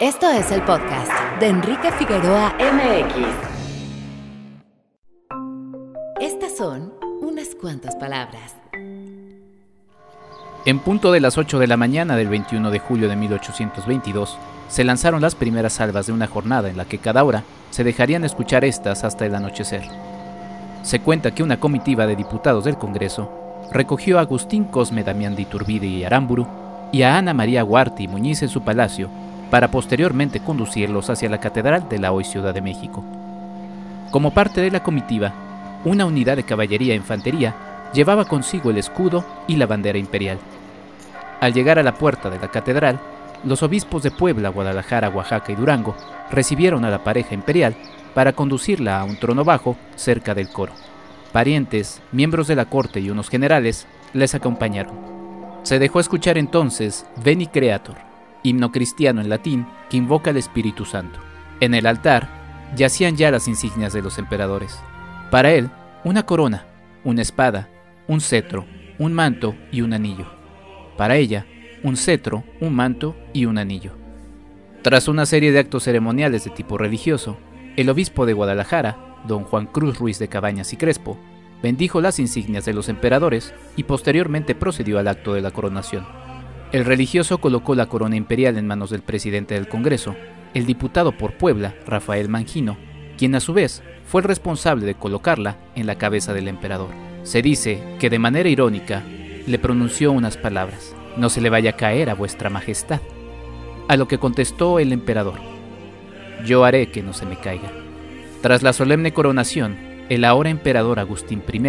Esto es el podcast de Enrique Figueroa MX. Estas son unas cuantas palabras. En punto de las 8 de la mañana del 21 de julio de 1822, se lanzaron las primeras salvas de una jornada en la que cada hora se dejarían escuchar estas hasta el anochecer. Se cuenta que una comitiva de diputados del Congreso recogió a Agustín Cosme Damián de Iturbide y Aramburu y a Ana María Huarte y Muñiz en su palacio para posteriormente conducirlos hacia la Catedral de la hoy Ciudad de México. Como parte de la comitiva, una unidad de caballería e infantería llevaba consigo el escudo y la bandera imperial. Al llegar a la puerta de la catedral, los obispos de Puebla, Guadalajara, Oaxaca y Durango recibieron a la pareja imperial para conducirla a un trono bajo cerca del coro. Parientes, miembros de la corte y unos generales les acompañaron. Se dejó escuchar entonces Veni Creator, himno cristiano en latín que invoca al Espíritu Santo. En el altar yacían ya las insignias de los emperadores. Para él, una corona, una espada, un cetro, un manto y un anillo. Para ella, un cetro, un manto y un anillo. Tras una serie de actos ceremoniales de tipo religioso, el obispo de Guadalajara, don Juan Cruz Ruiz de Cabañas y Crespo, bendijo las insignias de los emperadores y posteriormente procedió al acto de la coronación. El religioso colocó la corona imperial en manos del presidente del Congreso, el diputado por Puebla, Rafael Mangino, quien a su vez fue el responsable de colocarla en la cabeza del emperador. Se dice que de manera irónica le pronunció unas palabras, no se le vaya a caer a vuestra majestad. A lo que contestó el emperador, yo haré que no se me caiga. Tras la solemne coronación, el ahora emperador Agustín I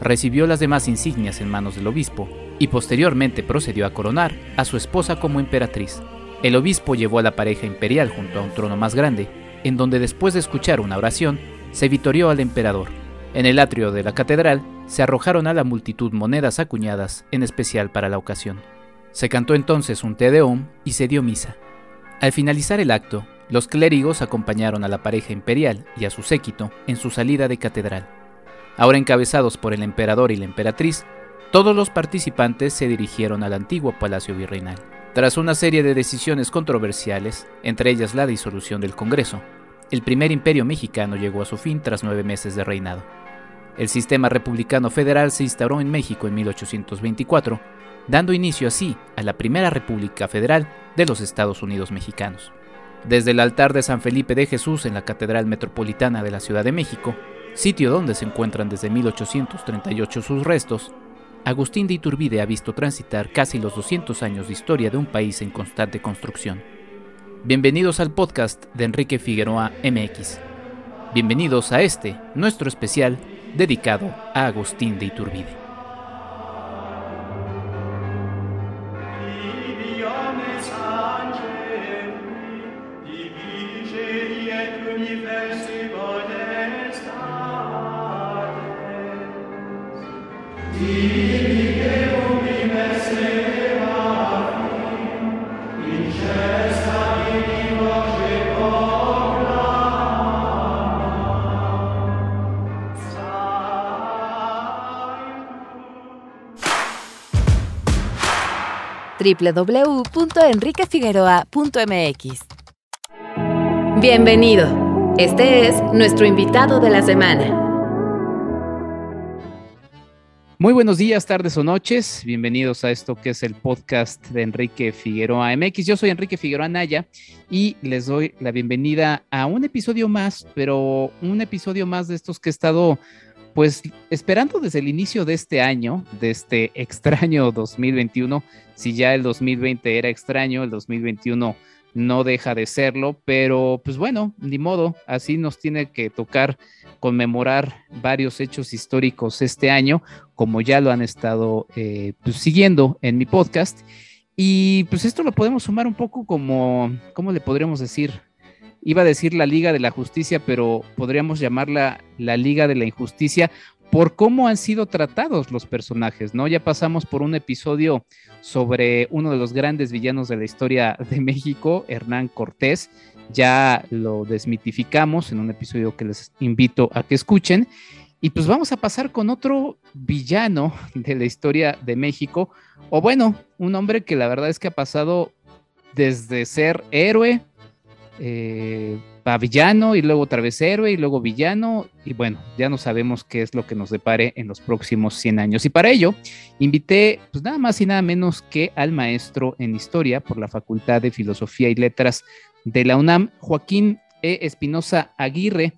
recibió las demás insignias en manos del obispo y posteriormente procedió a coronar a su esposa como emperatriz. El obispo llevó a la pareja imperial junto a un trono más grande, en donde después de escuchar una oración, se vitorió al emperador. En el atrio de la catedral se arrojaron a la multitud monedas acuñadas, en especial para la ocasión. Se cantó entonces un Te Deum y se dio misa. Al finalizar el acto, los clérigos acompañaron a la pareja imperial y a su séquito en su salida de catedral. Ahora encabezados por el emperador y la emperatriz, todos los participantes se dirigieron al antiguo palacio virreinal. Tras una serie de decisiones controversiales, entre ellas la disolución del Congreso, el primer imperio mexicano llegó a su fin tras nueve meses de reinado. El sistema republicano federal se instauró en México en 1824, dando inicio así a la primera República Federal de los Estados Unidos mexicanos. Desde el altar de San Felipe de Jesús en la Catedral Metropolitana de la Ciudad de México, sitio donde se encuentran desde 1838 sus restos, Agustín de Iturbide ha visto transitar casi los 200 años de historia de un país en constante construcción. Bienvenidos al podcast de Enrique Figueroa MX. Bienvenidos a este, nuestro especial dedicado a Agustín de Iturbide. www.enriquefigueroa.mx. Bienvenido. Este es nuestro invitado de la semana. Muy buenos días, tardes o noches. Bienvenidos a esto que es el podcast de Enrique Figueroa MX. Yo soy Enrique Figueroa Naya y les doy la bienvenida a un episodio más, pero un episodio más de estos que he estado pues esperando desde el inicio de este año, de este extraño 2021, si ya el 2020 era extraño, el 2021 no deja de serlo, pero pues bueno, ni modo, así nos tiene que tocar conmemorar varios hechos históricos este año, como ya lo han estado eh, pues, siguiendo en mi podcast. Y pues esto lo podemos sumar un poco como, ¿cómo le podríamos decir? iba a decir la Liga de la Justicia, pero podríamos llamarla la Liga de la Injusticia por cómo han sido tratados los personajes, ¿no? Ya pasamos por un episodio sobre uno de los grandes villanos de la historia de México, Hernán Cortés. Ya lo desmitificamos en un episodio que les invito a que escuchen. Y pues vamos a pasar con otro villano de la historia de México, o bueno, un hombre que la verdad es que ha pasado desde ser héroe, eh, va villano y luego otra y luego villano y bueno, ya no sabemos qué es lo que nos depare en los próximos 100 años. Y para ello invité pues nada más y nada menos que al maestro en historia por la Facultad de Filosofía y Letras de la UNAM, Joaquín E. Espinosa Aguirre,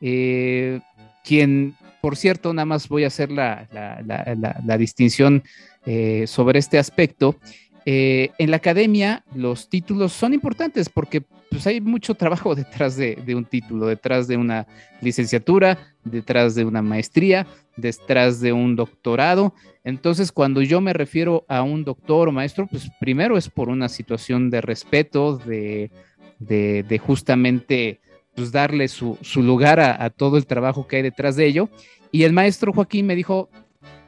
eh, quien por cierto, nada más voy a hacer la, distinción eh, sobre este aspecto. Eh, en la academia los títulos son importantes porque pues, hay mucho trabajo detrás de, un título, detrás de una licenciatura, detrás de una maestría, detrás de un doctorado. Entonces, cuando yo me refiero a un doctor o maestro, pues primero es por una situación de respeto, de, justamente pues, darle su, lugar a, a todo el trabajo que hay detrás de ello. Y el maestro Joaquín me dijo,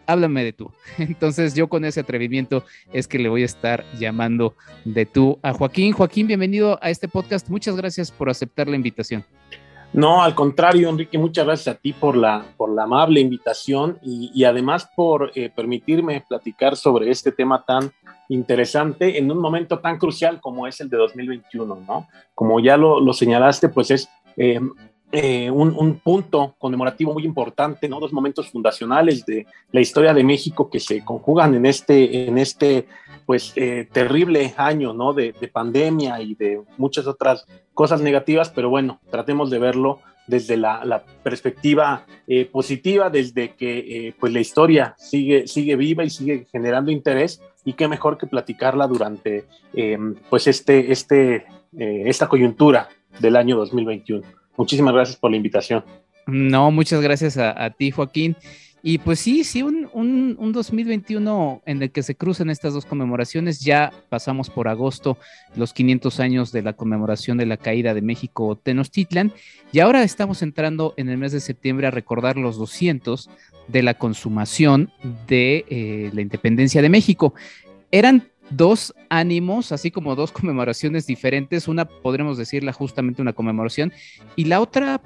háblame de tú. Entonces yo con ese atrevimiento es que le voy a estar llamando de tú a Joaquín. Joaquín, bienvenido a este podcast. Muchas gracias por aceptar la invitación. No, al contrario, Enrique, muchas gracias a ti por la, por la amable invitación y, además por eh, permitirme platicar sobre este tema tan interesante en un momento tan crucial como es el de 2021, ¿no? Como ya lo, lo señalaste, pues es eh, eh, un, punto conmemorativo muy importante, ¿no? Dos momentos fundacionales de la historia de México que se conjugan en este, en este pues, eh, terrible año, ¿no? De, pandemia y de muchas otras cosas negativas, pero bueno, tratemos de verlo desde la, perspectiva eh, positiva, desde que pues la historia sigue, sigue viva y sigue generando interés, y qué mejor que platicarla durante pues este, este, esta coyuntura del año 2021. Muchísimas gracias por la invitación. No, muchas gracias a, ti, Joaquín. Y pues sí, sí, un, un, 2021 en el que se cruzan estas dos conmemoraciones. Ya pasamos por agosto los 500 años de la conmemoración de la caída de México Tenochtitlan y ahora estamos entrando en el mes de septiembre a recordar los 200 de la consumación de eh, la independencia de México. Eran dos ánimos, así como dos conmemoraciones diferentes. Una podremos decirla justamente una conmemoración y la otra,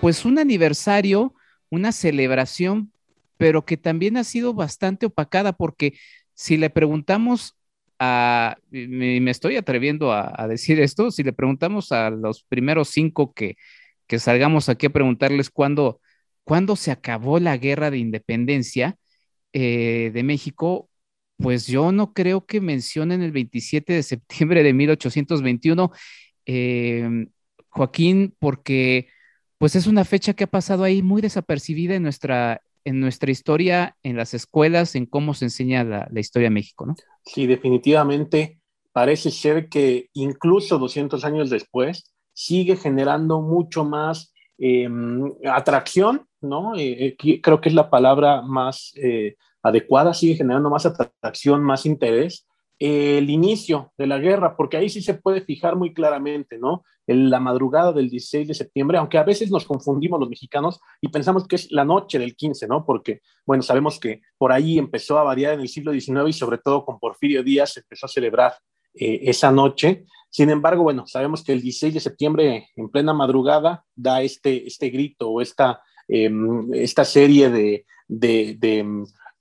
pues un aniversario, una celebración, pero que también ha sido bastante opacada porque si le preguntamos a, me, me estoy atreviendo a, decir esto, si le preguntamos a los primeros cinco que, que salgamos aquí a preguntarles cuándo, cuándo se acabó la guerra de independencia eh, de México, pues yo no creo que mencionen el 27 de septiembre de 1821, em, Joaquín, porque pues es una fecha que ha pasado ahí muy desapercibida en nuestra, en nuestra historia, en las escuelas, en cómo se enseña la, historia de México, ¿no? Sí, definitivamente parece ser que incluso 200 años después sigue generando mucho más em, atracción, ¿no? Eh, eh, creo que es la palabra más eh, adecuada, sigue generando más atracción, más interés. el inicio de la guerra, porque ahí sí se puede fijar muy claramente, ¿no? En la madrugada del 16 de septiembre, aunque a veces nos confundimos los mexicanos y pensamos que es la noche del 15, ¿no? Porque, bueno, sabemos que por ahí empezó a variar en el siglo XIX y sobre todo con Porfirio Díaz se empezó a celebrar eh, esa noche. Sin embargo, bueno, sabemos que el 16 de septiembre, en plena madrugada, da este, este grito o esta, em, esta serie de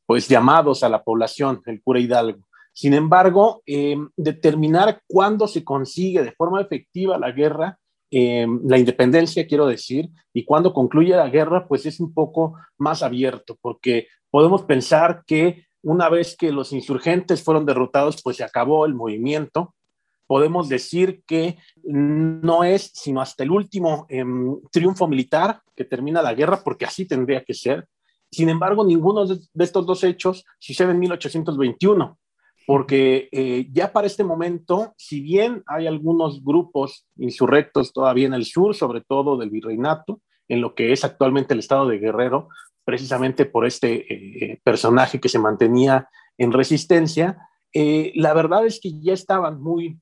pues llamados a la población, el cura Hidalgo. Sin embargo, em, determinar cuándo se consigue de forma efectiva la guerra, em, la independencia, quiero decir, y cuándo concluye la guerra, pues es un poco más abierto, porque podemos pensar que una vez que los insurgentes fueron derrotados, pues se acabó el movimiento. Podemos decir que no es sino hasta el último em, triunfo militar que termina la guerra, porque así tendría que ser, sin embargo, ninguno de estos dos hechos sucede en 1821, porque eh, ya para este momento, si bien hay algunos grupos insurrectos todavía en el sur, sobre todo del virreinato, en lo que es actualmente el estado de Guerrero, precisamente por este eh, personaje que se mantenía en resistencia, eh, la verdad es que ya estaban muy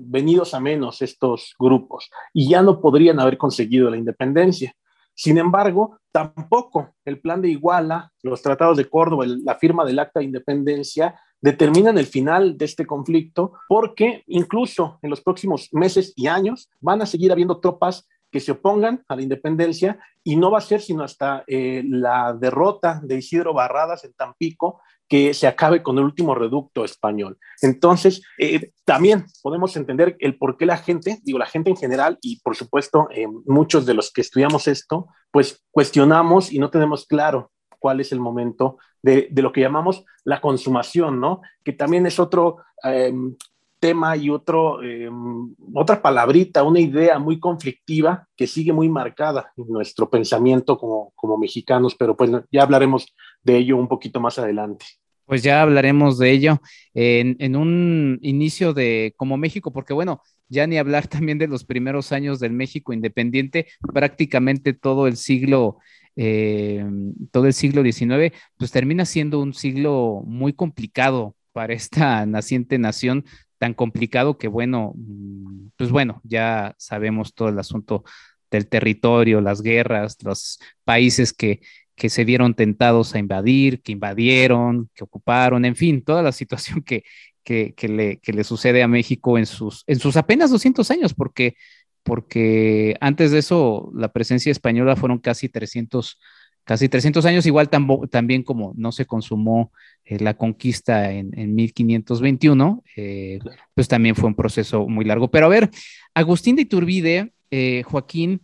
venidos a menos estos grupos y ya no podrían haber conseguido la independencia. Sin embargo, tampoco el plan de Iguala, los tratados de Córdoba, la firma del Acta de Independencia determinan el final de este conflicto porque incluso en los próximos meses y años van a seguir habiendo tropas que se opongan a la independencia y no va a ser sino hasta eh, la derrota de Isidro Barradas en Tampico que se acabe con el último reducto español. Entonces, eh, también podemos entender el por qué la gente, digo, la gente en general y por supuesto eh, muchos de los que estudiamos esto, pues cuestionamos y no tenemos claro cuál es el momento de, lo que llamamos la consumación, ¿no? Que también es otro em, tema y otro, em, otra palabrita, una idea muy conflictiva que sigue muy marcada en nuestro pensamiento como, como mexicanos, pero pues ya hablaremos de ello un poquito más adelante. Pues ya hablaremos de ello en, un inicio de como México, porque bueno, ya ni hablar también de los primeros años del México independiente, prácticamente todo el siglo, eh, todo el siglo XIX, pues termina siendo un siglo muy complicado para esta naciente nación, tan complicado que bueno, mm, pues bueno, ya sabemos todo el asunto del territorio, las guerras, los países que que se vieron tentados a invadir, que invadieron, que ocuparon, en fin, toda la situación que, que, le, que le, sucede a México en sus, en sus apenas 200 años, porque, porque antes de eso la presencia española fueron casi 300, casi 300 años, igual también como no se consumó eh, la conquista en, en 1521, eh, pues también fue un proceso muy largo. Pero a ver, Agustín de Iturbide, eh, Joaquín,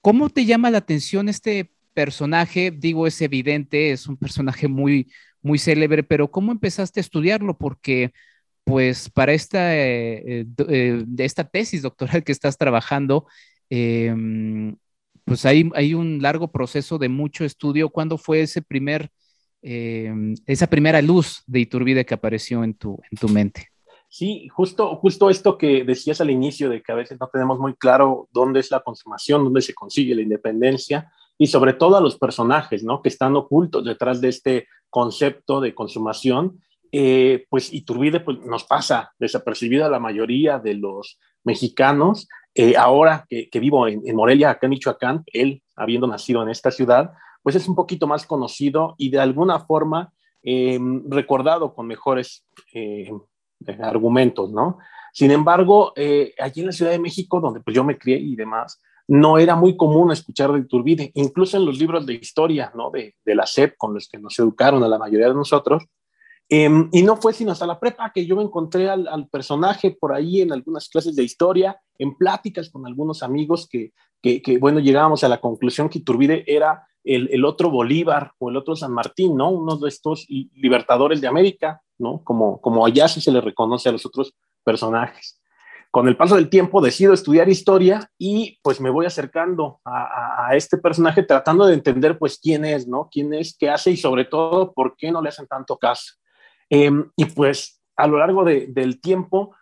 ¿cómo te llama la atención este personaje, digo, es evidente, es un personaje muy, muy célebre, pero ¿cómo empezaste a estudiarlo? Porque, pues, para esta, eh, eh, esta tesis doctoral que estás trabajando, em, pues hay, hay un largo proceso de mucho estudio. ¿Cuándo fue ese primer, em, esa primera luz de Iturbide que apareció en tu, en tu mente? Sí, justo, justo esto que decías al inicio, de que a veces no tenemos muy claro dónde es la consumación, dónde se consigue la independencia, y sobre todo a los personajes, ¿no? Que están ocultos detrás de este concepto de consumación, eh, pues Iturbide pues, nos pasa desapercibida la mayoría de los mexicanos. Eh, ahora que, vivo en, Morelia, acá en Michoacán, él habiendo nacido en esta ciudad, pues es un poquito más conocido y de alguna forma em, recordado con mejores em, argumentos, ¿no? Sin embargo, eh, allí en la Ciudad de México, donde pues yo me crié y demás, no era muy común escuchar de Iturbide, incluso en los libros de historia, ¿no? De, la SEP con los que nos educaron a la mayoría de nosotros. Em, y no fue sino hasta la prepa que yo me encontré al, personaje por ahí en algunas clases de historia, en pláticas con algunos amigos que, que, bueno, llegábamos a la conclusión que Iturbide era el, el, otro Bolívar o el otro San Martín, ¿no? Uno de estos libertadores de América, ¿no? Como, como allá sí se le reconoce a los otros personajes con el paso del tiempo decido estudiar historia y pues me voy acercando a, este personaje tratando de entender pues quién es, ¿no? Quién es, qué hace y sobre todo por qué no le hacen tanto caso. Em, y pues a lo largo del tiempo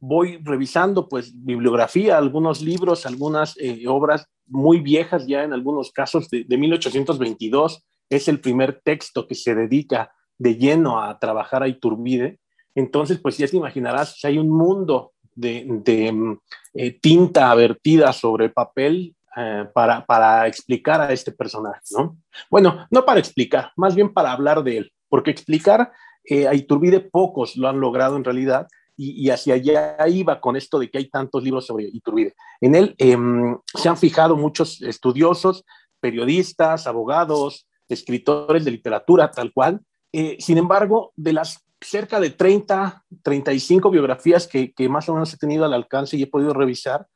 voy revisando pues bibliografía, algunos libros, algunas eh, obras muy viejas ya en algunos casos de, de 1822. Es el primer texto que se dedica de lleno a trabajar a Iturbide. Entonces, pues ya te imaginarás, hay un mundo de, mm, eh, tinta vertida sobre papel eh, para, para, explicar a este personaje, ¿no? Bueno, no para explicar, más bien para hablar de él, porque explicar eh, a Iturbide pocos lo han logrado en realidad y, hacia allá iba con esto de que hay tantos libros sobre Iturbide. En él em, se han fijado muchos estudiosos, periodistas, abogados, escritores de literatura, tal cual. sin embargo, de las cerca de 30, 35 biografías que, más o menos he tenido al alcance y he podido revisar,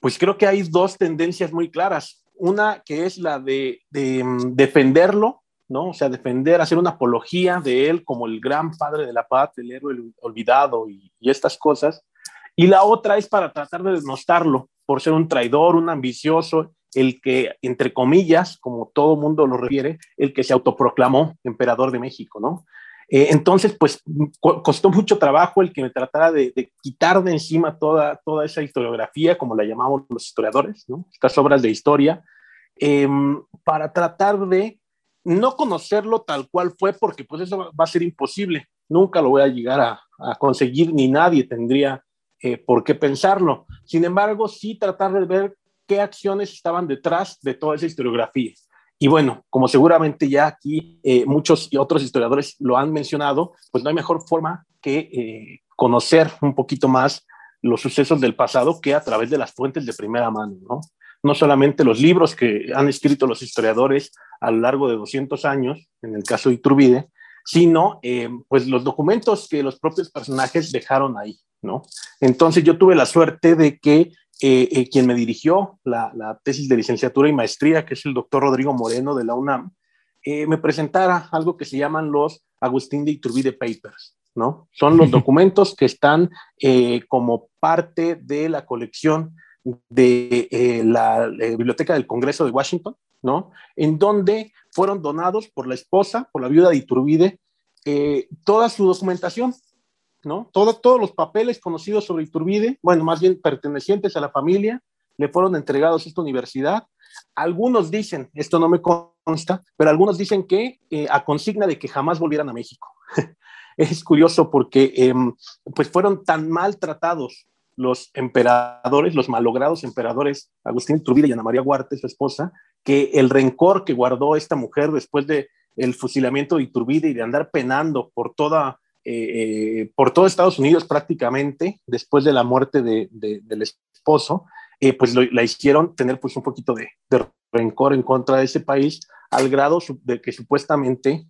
pues creo que hay dos tendencias muy claras. Una que es la de, mm, defenderlo, ¿no? O sea, defender, hacer una apología de él como el gran padre de la paz, el héroe olvidado y, y estas cosas. Y la otra es para tratar de denostarlo por ser un traidor, un ambicioso, el que, entre comillas, como todo mundo lo refiere, el que se autoproclamó emperador de México, ¿no? Eh, entonces, pues costó mucho trabajo el que me tratara de, quitar de encima toda, toda esa historiografía, como la llamamos los historiadores, ¿no? estas obras de historia, em, para tratar de no conocerlo tal cual fue, porque pues eso va a ser imposible. Nunca lo voy a llegar a, conseguir, ni nadie tendría eh, por qué pensarlo. Sin embargo, sí tratar de ver qué acciones estaban detrás de toda esa historiografía. Y bueno, como seguramente ya aquí eh, muchos y otros historiadores lo han mencionado, pues no hay mejor forma que eh, conocer un poquito más los sucesos del pasado que a través de las fuentes de primera mano, ¿no? No solamente los libros que han escrito los historiadores a lo largo de 200 años, en el caso de Iturbide, sino eh, pues los documentos que los propios personajes dejaron ahí, ¿no? Entonces yo tuve la suerte de que eh, eh, quien me dirigió la, la, tesis de licenciatura y maestría, que es el doctor Rodrigo Moreno de la UNAM, me presentara algo que se llaman los Agustín de Iturbide Papers, ¿no? Son los documentos que están como parte de la colección de la Biblioteca del Congreso de Washington, ¿no? En donde fueron donados por la esposa, por la viuda de Iturbide, eh, toda su documentación, ¿no? todos los papeles conocidos sobre Iturbide, bueno, más bien pertenecientes a la familia, le fueron entregados a esta universidad. Algunos dicen, esto no me consta, pero algunos dicen que eh, a consigna de que jamás volvieran a México. es curioso porque em, pues fueron tan maltratados los emperadores, los malogrados emperadores, Agustín Iturbide y Ana María Huarte, su esposa, que el rencor que guardó esta mujer después de el fusilamiento de Iturbide y de andar penando por toda eh, eh, por todo Estados Unidos prácticamente después de la muerte de, del esposo, eh, pues la hicieron tener pues un poquito de, rencor en contra de ese país al grado de que supuestamente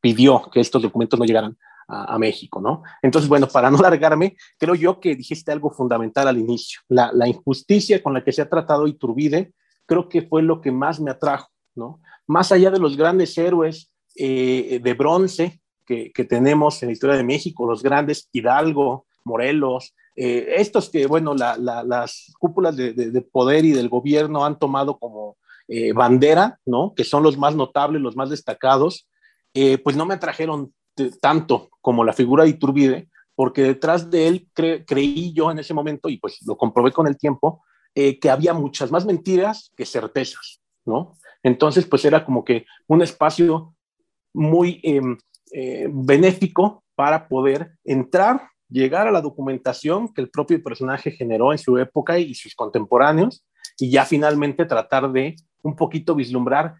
pidió que estos documentos no llegaran a, México, ¿no? Entonces, bueno, para no largarme, creo yo que dijiste algo fundamental al inicio, la, la injusticia con la que se ha tratado Iturbide creo que fue lo que más me atrajo, ¿no? Más allá de los grandes héroes eh, de bronce que, tenemos en la historia de México, los grandes Hidalgo, Morelos, eh, estos que, bueno, las cúpulas de, poder y del gobierno han tomado como eh, bandera, ¿no? Que son los más notables, los más destacados, pues no me atrajeron tanto como la figura de Iturbide, porque detrás de él creí yo en ese momento, y pues lo comprobé con el tiempo, eh, que había muchas más mentiras que certezas, ¿no? Entonces, pues era como que un espacio muy em, eh, benéfico para poder entrar, llegar a la documentación que el propio personaje generó en su época y sus contemporáneos, y ya finalmente tratar de un poquito vislumbrar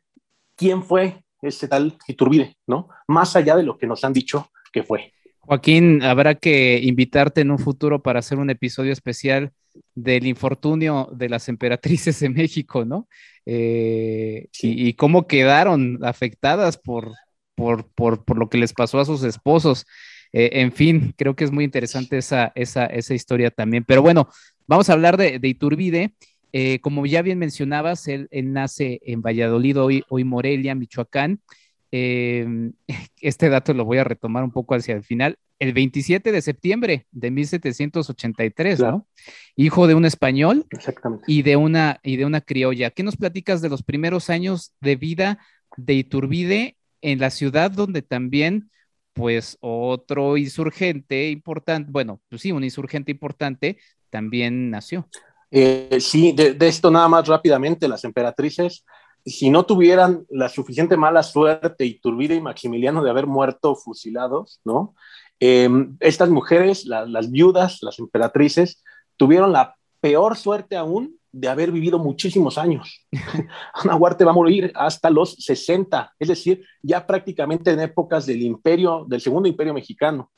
quién fue ese tal Iturbide, ¿no? Más allá de lo que nos han dicho que fue. Joaquín, habrá que invitarte en un futuro para hacer un episodio especial del infortunio de las emperatrices de México, ¿no? Eh, y, cómo quedaron afectadas por, por, lo que les pasó a sus esposos. Eh, en fin, creo que es muy interesante esa, esa, esa historia también. Pero bueno, vamos a hablar de, Iturbide. Eh, como ya bien mencionabas, él, nace en Valladolid, hoy, hoy Morelia, Michoacán. este dato lo voy a retomar un poco hacia el final el 27 de septiembre de 1783, ¿no? Hijo de un español y de una y de una criolla. ¿Qué nos platicas de los primeros años de vida de Iturbide en la ciudad donde también pues otro insurgente importante, bueno, pues sí, un insurgente importante también nació? Eh, sí, de, esto nada más rápidamente, las emperatrices si no tuvieran la suficiente mala suerte Iturbide y Maximiliano de haber muerto fusilados, ¿no? Em, estas mujeres, las viudas, las emperatrices, tuvieron la peor suerte aún de haber vivido muchísimos años. Ana Huarte va a morir hasta los 60, es decir, ya prácticamente en épocas del imperio, del segundo imperio mexicano.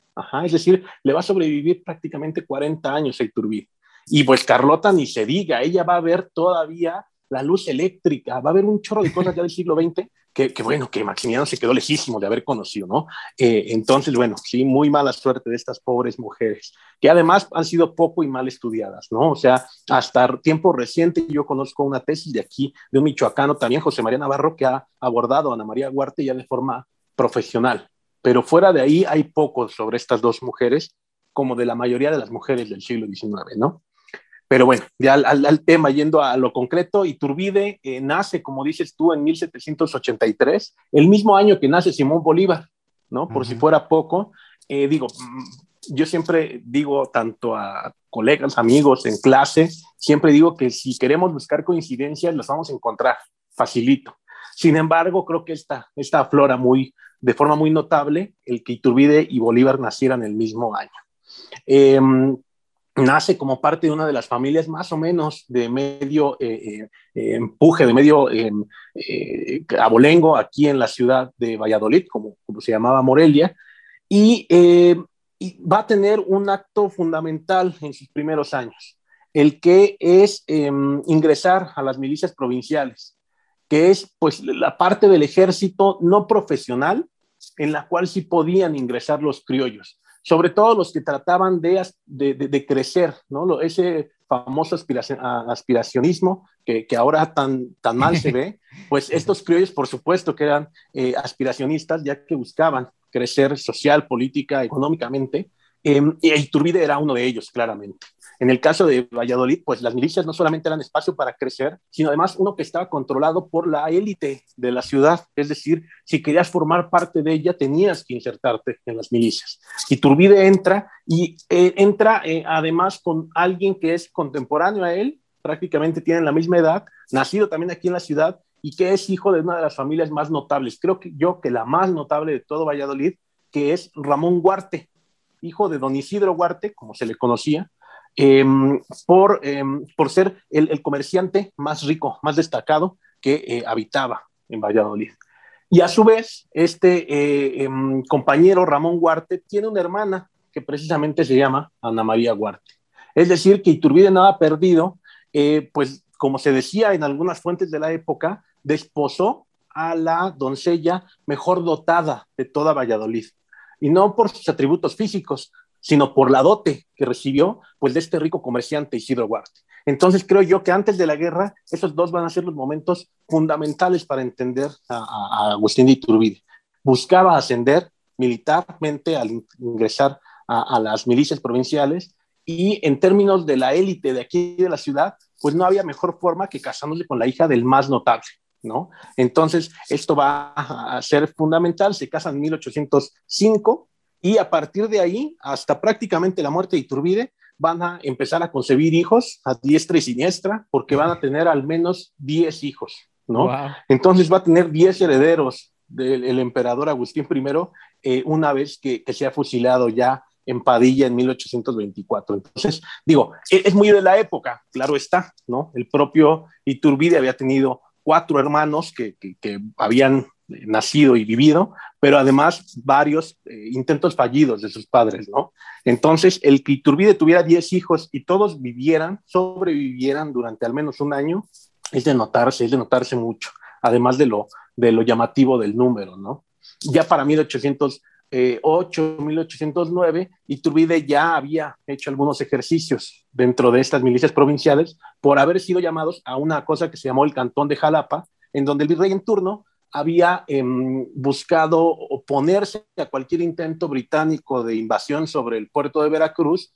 Es decir, le va a sobrevivir prácticamente 40 años a Iturbide. Y pues Carlota ni se diga, ella va a ver todavía la luz eléctrica, va a haber un chorro de cosas ya del siglo XX que, bueno, que Maximiliano se quedó lejísimo de haber conocido, ¿no? Eh, entonces, bueno, sí, muy mala suerte de estas pobres mujeres, que además han sido poco y mal estudiadas, ¿no? O sea, hasta tiempo reciente yo conozco una tesis de aquí, de un michoacano también, José María Navarro, que ha abordado a Ana María Huarte ya de forma profesional, pero fuera de ahí hay poco sobre estas dos mujeres, como de la mayoría de las mujeres del siglo XIX, ¿no? Pero bueno, ya al, tema, yendo a lo concreto, Iturbide eh, nace, como dices tú, en 1783, el mismo año que nace Simón Bolívar, ¿no? Por si fuera poco, eh, digo, yo siempre digo, tanto a colegas, amigos en clase, siempre digo que si queremos buscar coincidencias, las vamos a encontrar facilito. Sin embargo, creo que esta, esta aflora muy, de forma muy notable el que Iturbide y Bolívar nacieran el mismo año. Eh, nace como parte de una de las familias más o menos de medio eh, eh, empuje, de medio eh, abolengo aquí en la ciudad de Valladolid, como, como se llamaba Morelia, y, va a tener un acto fundamental en sus primeros años, el que es em, ingresar a las milicias provinciales, que es pues la parte del ejército no profesional, en la cual sí podían ingresar los criollos, sobre todo los que trataban de, de, crecer, ¿no? Ese famoso aspiracionismo que, que, ahora tan, tan mal se ve, pues estos criollos por supuesto que eran eh, aspiracionistas ya que buscaban crecer social, política, económicamente, eh, y Iturbide era uno de ellos, claramente. En el caso de Valladolid, pues las milicias no solamente eran espacio para crecer, sino además uno que estaba controlado por la élite de la ciudad. Es decir, si querías formar parte de ella, tenías que insertarte en las milicias. Iturbide entra y eh, entra eh, además con alguien que es contemporáneo a él, prácticamente tienen la misma edad, nacido también aquí en la ciudad y que es hijo de una de las familias más notables, creo que yo que la más notable de todo Valladolid, que es Ramón Huarte, hijo de don Isidro Huarte, como se le conocía, Em, por, em, por ser el, comerciante más rico, más destacado que eh, habitaba en Valladolid. Y a su vez, este eh, em, compañero Ramón Huarte tiene una hermana que precisamente se llama Ana María Huarte. Es decir, que Iturbide nada perdido, eh, pues como se decía en algunas fuentes de la época, desposó a la doncella mejor dotada de toda Valladolid. Y no por sus atributos físicos, sino por la dote que recibió pues de este rico comerciante Isidro Huarte. Entonces creo yo que antes de la guerra esos dos van a ser los momentos fundamentales para entender a, Agustín de Iturbide. Buscaba ascender militarmente al ingresar a, las milicias provinciales y en términos de la élite de aquí de la ciudad, pues no había mejor forma que casándose con la hija del más notable, ¿no? Entonces, esto va a ser fundamental, se casan en 1805 y a partir de ahí, hasta prácticamente la muerte de Iturbide, van a empezar a concebir hijos a diestra y siniestra, porque van a tener al menos 10 hijos, ¿no? Entonces va a tener 10 herederos del emperador Agustín I eh, una vez que, que sea fusilado ya en Padilla en 1824. Entonces, digo, e, es muy de la época, claro está, ¿no? El propio Iturbide había tenido cuatro hermanos que, que, que habían nacido y vivido, pero además varios eh, intentos fallidos de sus padres, ¿no? Entonces, el que Iturbide tuviera 10 hijos y todos vivieran, sobrevivieran durante al menos un año, es de notarse, es de notarse mucho, además de lo, de lo llamativo del número, ¿no? Ya para 1808, 1809, Iturbide ya había hecho algunos ejercicios dentro de estas milicias provinciales por haber sido llamados a una cosa que se llamó el Cantón de Jalapa, en donde el virrey en turno había em, buscado oponerse a cualquier intento británico de invasión sobre el puerto de Veracruz,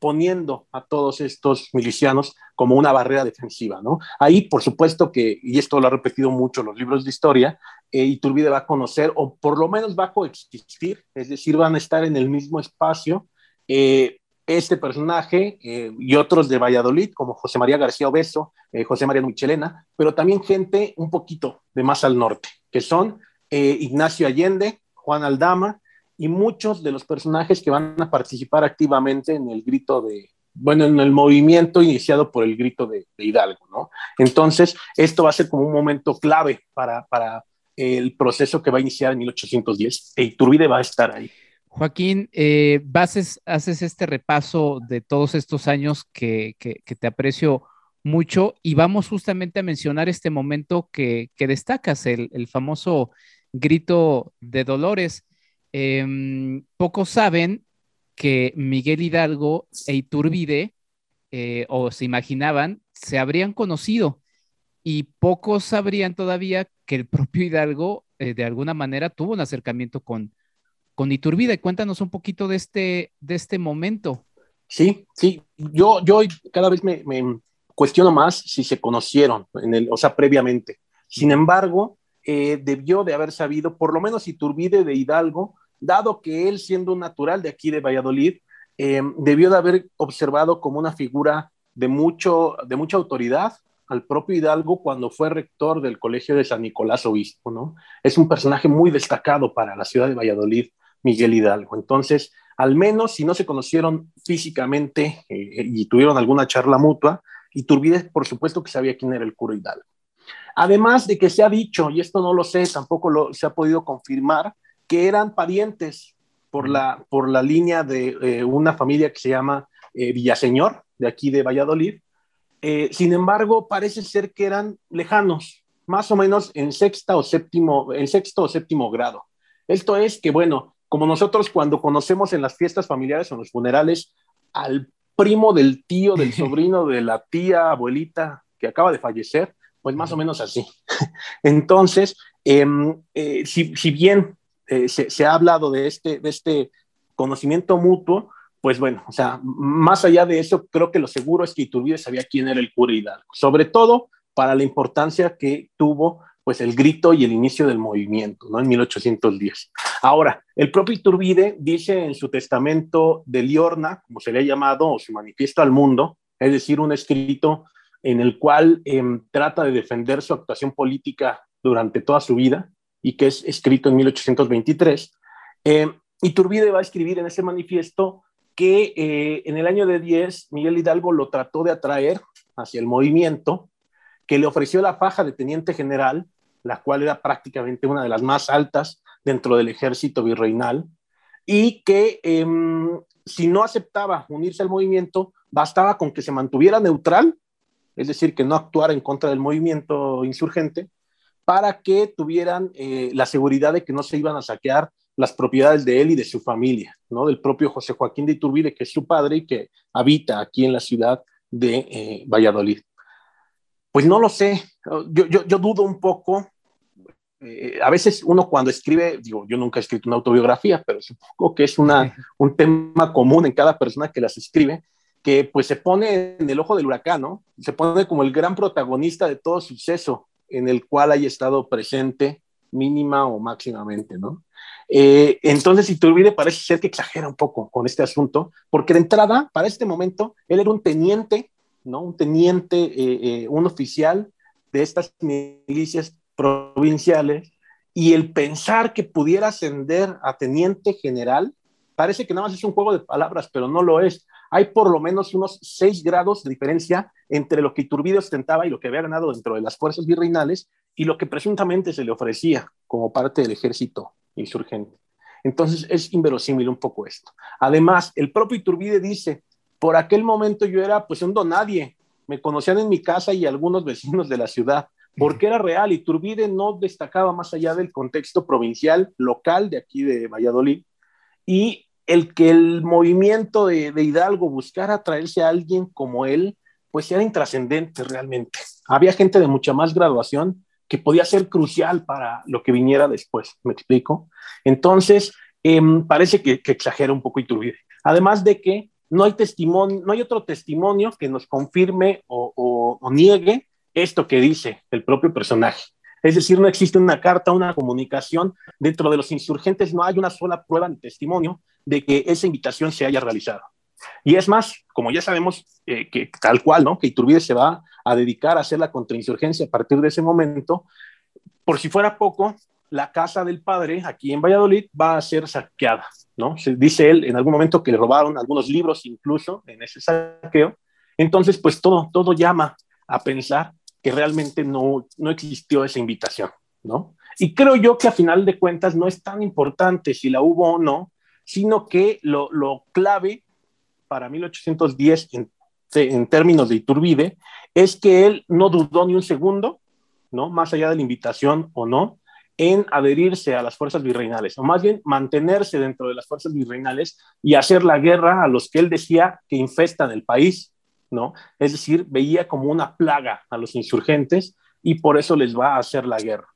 poniendo a todos estos milicianos como una barrera defensiva, ¿no? Ahí, por supuesto que, y esto lo ha repetido mucho los libros de historia, eh, Iturbide va a conocer, o por lo menos va a coexistir, es decir, van a estar en el mismo espacio, eh, este personaje eh, y otros de Valladolid, como José María García Obeso, eh, José María Michelena, pero también gente un poquito de más al norte, que son eh, Ignacio Allende, Juan Aldama y muchos de los personajes que van a participar activamente en el grito de, bueno, en el movimiento iniciado por el grito de, Hidalgo, ¿no? Entonces, esto va a ser como un momento clave para, para el proceso que va a iniciar en 1810 e Iturbide va a estar ahí. Joaquín, eh, haces, este repaso de todos estos años que, te aprecio mucho y vamos justamente a mencionar este momento que, destacas, el, famoso grito de Dolores. Em, pocos saben que Miguel Hidalgo e Iturbide, eh, o se imaginaban, se habrían conocido y pocos sabrían todavía que el propio Hidalgo eh, de alguna manera tuvo un acercamiento con, con Iturbide. Cuéntanos un poquito de este, de este momento. Sí, sí, yo, yo cada vez me, cuestiono más si se conocieron, en el, o sea, previamente. Sin embargo, eh, debió de haber sabido, por lo menos Iturbide de Hidalgo, dado que él siendo un natural de aquí de Valladolid, eh, debió de haber observado como una figura de, mucho, de mucha autoridad al propio Hidalgo cuando fue rector del Colegio de San Nicolás Obispo, ¿no? Es un personaje muy destacado para la ciudad de Valladolid Miguel Hidalgo. Entonces, al menos si no se conocieron físicamente eh, y tuvieron alguna charla mutua, Iturbide, por supuesto que sabía quién era el cura Hidalgo. Además de que se ha dicho, y esto no lo sé, tampoco lo, se ha podido confirmar, que eran parientes por la, por la línea de eh, una familia que se llama eh, Villaseñor, de aquí de Valladolid. sin embargo, parece ser que eran lejanos, más o menos en, sexta o séptimo, en sexto o séptimo grado. Esto es que, bueno, como nosotros cuando conocemos en las fiestas familiares o en los funerales al primo del tío, del sobrino, de la tía, abuelita que acaba de fallecer, pues más o menos así. Entonces, em, eh, si, bien eh, se, ha hablado de este, de este conocimiento mutuo, pues bueno, o sea, más allá de eso, creo que lo seguro es que Iturbide sabía quién era el cura Hidalgo, sobre todo para la importancia que tuvo pues el grito y el inicio del movimiento, ¿no? En 1810. Ahora, el propio Iturbide dice en su testamento de Liorna, como se le ha llamado, o su manifiesto al mundo, es decir, un escrito en el cual em, trata de defender su actuación política durante toda su vida y que es escrito en 1823. Eh, Iturbide va a escribir en ese manifiesto que eh, en el año de 10 Miguel Hidalgo lo trató de atraer hacia el movimiento, que le ofreció la faja de teniente general la cual era prácticamente una de las más altas dentro del ejército virreinal, y que em, si no aceptaba unirse al movimiento, bastaba con que se mantuviera neutral, es decir, que no actuara en contra del movimiento insurgente, para que tuvieran eh, la seguridad de que no se iban a saquear las propiedades de él y de su familia, ¿no? Del propio José Joaquín de Iturbide, que es su padre y que habita aquí en la ciudad de eh, Valladolid. Pues no lo sé, yo, yo, yo dudo un poco eh, a veces uno cuando escribe, digo, yo nunca he escrito una autobiografía, pero supongo que es una, un tema común en cada persona que las escribe, que pues se pone en el ojo del huracán, ¿no? Se pone como el gran protagonista de todo suceso en el cual haya estado presente mínima o máximamente, ¿no? Eh, entonces, Iturbide parece ser que exagera un poco con este asunto, porque de entrada, para este momento, él era un teniente, ¿no? Un teniente, eh, un oficial de estas milicias provinciales y el pensar que pudiera ascender a teniente general, parece que nada más es un juego de palabras, pero no lo es. Hay por lo menos unos seis grados de diferencia entre lo que Iturbide ostentaba y lo que había ganado dentro de las fuerzas virreinales y lo que presuntamente se le ofrecía como parte del ejército insurgente. Entonces es inverosímil un poco esto. Además, el propio Iturbide dice, por aquel momento yo era pues un donadie, me conocían en mi casa y algunos vecinos de la ciudad, porque era real. y Turbide no destacaba más allá del contexto provincial, local de aquí de Valladolid, y el que el movimiento de, Hidalgo buscara traerse a alguien como él, pues era intrascendente realmente. Había gente de mucha más graduación que podía ser crucial para lo que viniera después, ¿me explico? Entonces, em, parece que, exagera un poco Iturbide. Además de que no hay testimonio, no hay otro testimonio que nos confirme o niegue esto que dice el propio personaje. Es decir, no existe una carta, una comunicación. Dentro de los insurgentes no hay una sola prueba ni testimonio de que esa invitación se haya realizado. Y es más, como ya sabemos, eh, que tal cual, ¿no? Que Iturbide se va a dedicar a hacer la contrainsurgencia a partir de ese momento. Por si fuera poco, la casa del padre aquí en Valladolid va a ser saqueada, ¿no? Se dice él en algún momento que le robaron algunos libros incluso en ese saqueo. Entonces, pues todo, todo llama a pensar que realmente no, no existió esa invitación, ¿no? Y creo yo que a final de cuentas no es tan importante si la hubo o no, sino que lo, lo clave para 1810 en, en, términos de Iturbide es que él no dudó ni un segundo, ¿no? Más allá de la invitación o no, en adherirse a las fuerzas virreinales, o más bien mantenerse dentro de las fuerzas virreinales y hacer la guerra a los que él decía que infestan el país, ¿no? Es decir, veía como una plaga a los insurgentes y por eso les va a hacer la guerra.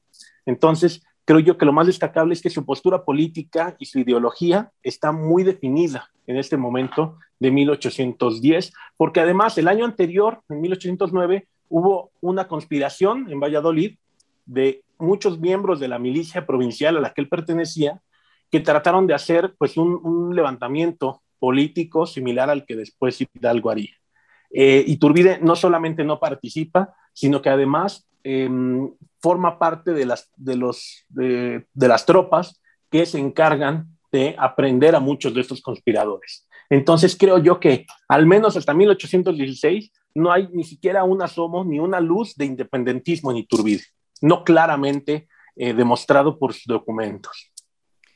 Entonces, creo yo que lo más destacable es que su postura política y su ideología está muy definida en este momento de 1810, porque además el año anterior, en 1809, hubo una conspiración en Valladolid de muchos miembros de la milicia provincial a la que él pertenecía, que trataron de hacer pues un, un levantamiento político similar al que después Hidalgo haría. Eh, Iturbide no solamente no participa, sino que además em, forma parte de las, de, los, de, las tropas que se encargan de aprender a muchos de estos conspiradores. Entonces creo yo que al menos hasta 1816 no hay ni siquiera un asomo ni una luz de independentismo en Iturbide, no claramente eh, demostrado por sus documentos.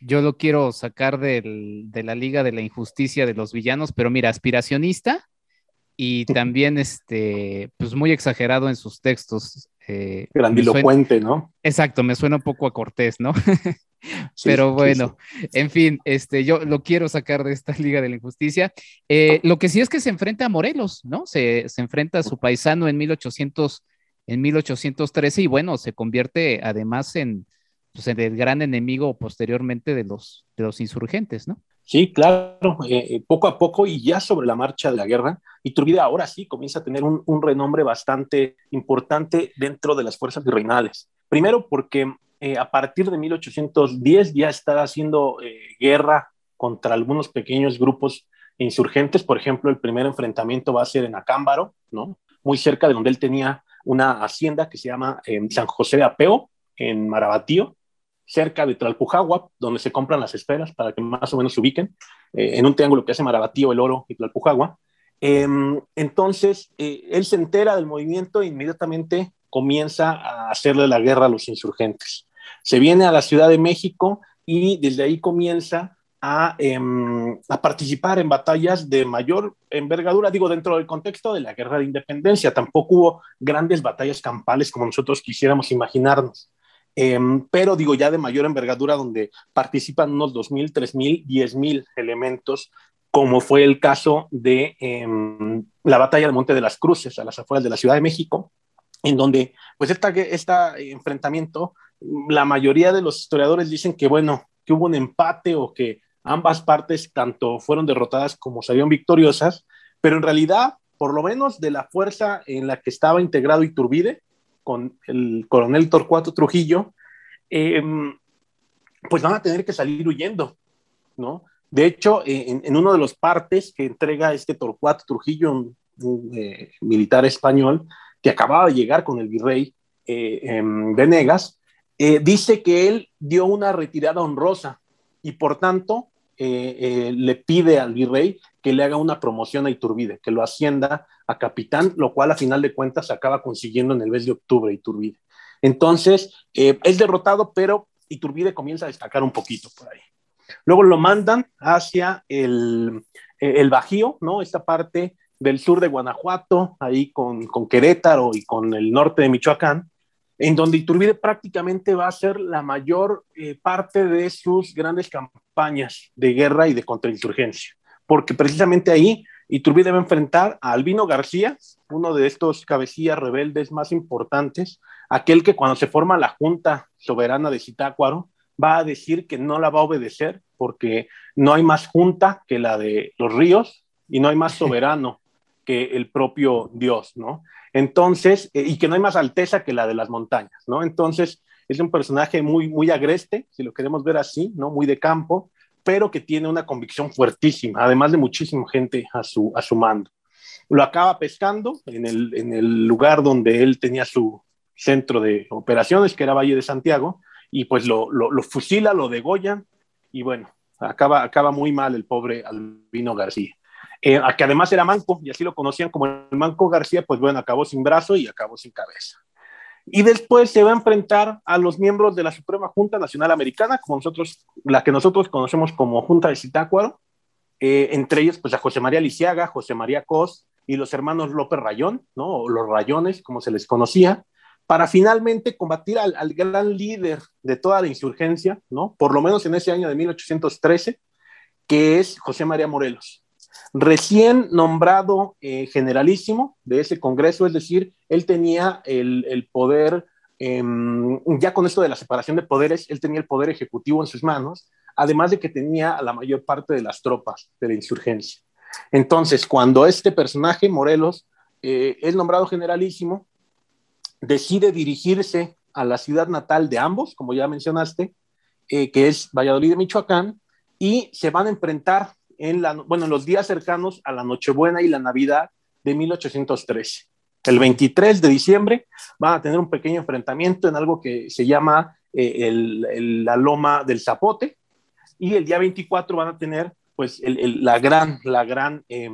Yo lo quiero sacar de la Liga de la Injusticia de los Villanos, pero mira, aspiracionista, y también este, pues muy exagerado en sus textos. Eh, Grandilocuente, ¿no? Exacto, me suena un poco a Cortés, ¿no? Pero bueno, en fin, este, yo lo quiero sacar de esta Liga de la Injusticia. Eh, lo que sí es que se enfrenta a Morelos, ¿no? Se, se enfrenta a su paisano en 1800, en 1813 y bueno, se convierte además en, pues, en el gran enemigo posteriormente de los, de los insurgentes, ¿no? Sí, claro, eh, eh, poco a poco y ya sobre la marcha de la guerra, Iturbide ahora sí comienza a tener un, renombre bastante importante dentro de las fuerzas virreinales. Primero porque eh, a partir de 1810 ya está haciendo guerra contra algunos pequeños grupos insurgentes. Por ejemplo, el primer enfrentamiento va a ser en Acámbaro, ¿no? muy cerca de donde él tenía una hacienda que se llama San José de Apeo, en Marabatío, cerca de Tlalpujagua, donde se compran las esferas para que más o menos se ubiquen, eh, en un triángulo que hace Marabatío, el oro y Tlalpujagua. Em, entonces, eh, él se entera del movimiento e inmediatamente comienza a hacerle la guerra a los insurgentes. Se viene a la Ciudad de México y desde ahí comienza a, em, a, participar en batallas de mayor envergadura, digo, dentro del contexto de la guerra de independencia. Tampoco hubo grandes batallas campales como nosotros quisiéramos imaginarnos. Em, pero digo ya de mayor envergadura donde participan unos 2.000, 3.000, 10.000 elementos, como fue el caso de em, la batalla del Monte de las Cruces a las afueras de la Ciudad de México, en donde pues este enfrentamiento, la mayoría de los historiadores dicen que bueno, que hubo un empate o que ambas partes tanto fueron derrotadas como salieron victoriosas, pero en realidad, por lo menos de la fuerza en la que estaba integrado Iturbide, con el coronel Torcuato Trujillo, em, pues van a tener que salir huyendo, ¿no? De hecho, en, uno de los partes que entrega este Torcuato Trujillo, un, eh, militar español que acababa de llegar con el virrey eh, em, Venegas, eh, dice que él dio una retirada honrosa y por tanto le pide al virrey que le haga una promoción a Iturbide, que lo ascienda a capitán, lo cual a final de cuentas acaba consiguiendo en el mes de octubre Iturbide. Entonces, eh, es derrotado, pero Iturbide comienza a destacar un poquito por ahí. Luego lo mandan hacia el, eh, el Bajío, ¿no? Esta parte del sur de Guanajuato, ahí con, con Querétaro y con el norte de Michoacán, en donde Iturbide prácticamente va a ser la mayor eh, parte de sus grandes campañas de guerra y de contrainsurgencia porque precisamente ahí Iturbide debe enfrentar a Albino García, uno de estos cabecillas rebeldes más importantes, aquel que cuando se forma la Junta Soberana de Zitácuaro va a decir que no la va a obedecer porque no hay más junta que la de los ríos y no hay más soberano que el propio Dios, ¿no? Entonces, eh, y que no hay más alteza que la de las montañas, ¿no? Entonces, es un personaje muy, muy agreste, si lo queremos ver así, ¿no? Muy de campo, pero que tiene una convicción fuertísima, además de muchísima gente a su, a su mando. Lo acaba pescando en el, en el lugar donde él tenía su centro de operaciones, que era Valle de Santiago, y pues lo, lo, fusila, lo degolla, y bueno, acaba, acaba muy mal el pobre Albino García. Eh, que además era manco, y así lo conocían como el manco García, pues bueno, acabó sin brazo y acabó sin cabeza y después se va a enfrentar a los miembros de la Suprema Junta Nacional Americana, como nosotros, la que nosotros conocemos como Junta de Zitácuaro, eh, entre ellos pues a José María Lisiaga, José María Cos y los hermanos López Rayón, ¿no? O los Rayones, como se les conocía, para finalmente combatir al, al, gran líder de toda la insurgencia, ¿no? Por lo menos en ese año de 1813, que es José María Morelos recién nombrado eh, generalísimo de ese Congreso, es decir, él tenía el, el poder, eh, ya con esto de la separación de poderes, él tenía el poder ejecutivo en sus manos, además de que tenía la mayor parte de las tropas de la insurgencia. Entonces, cuando este personaje, Morelos, eh, es nombrado generalísimo, decide dirigirse a la ciudad natal de ambos, como ya mencionaste, eh, que es Valladolid de Michoacán, y se van a enfrentar en, la, bueno, en los días cercanos a la Nochebuena y la Navidad de 1813. El 23 de diciembre van a tener un pequeño enfrentamiento en algo que se llama eh, el, el, la Loma del Zapote y el día 24 van a tener pues el, la gran, la gran eh,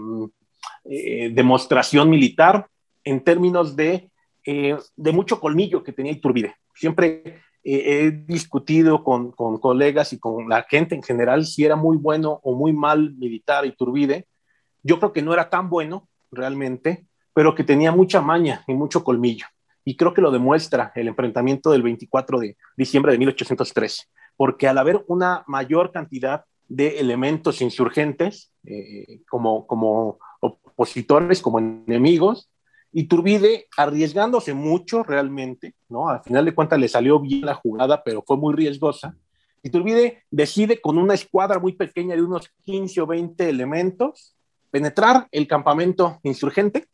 eh, demostración militar en términos de, eh, de mucho colmillo que tenía Iturbide. Siempre he discutido con, colegas y con la gente en general si era muy bueno o muy mal militar Iturbide. Yo creo que no era tan bueno realmente, pero que tenía mucha maña y mucho colmillo. Y creo que lo demuestra el enfrentamiento del 24 de diciembre de 1813. porque al haber una mayor cantidad de elementos insurgentes, eh, como opositores, como enemigos, Iturbide arriesgándose mucho realmente, ¿no? Al final de cuentas le salió bien la jugada, pero fue muy riesgosa. Iturbide decide con una escuadra muy pequeña de unos 15 o 20 elementos penetrar el campamento insurgente,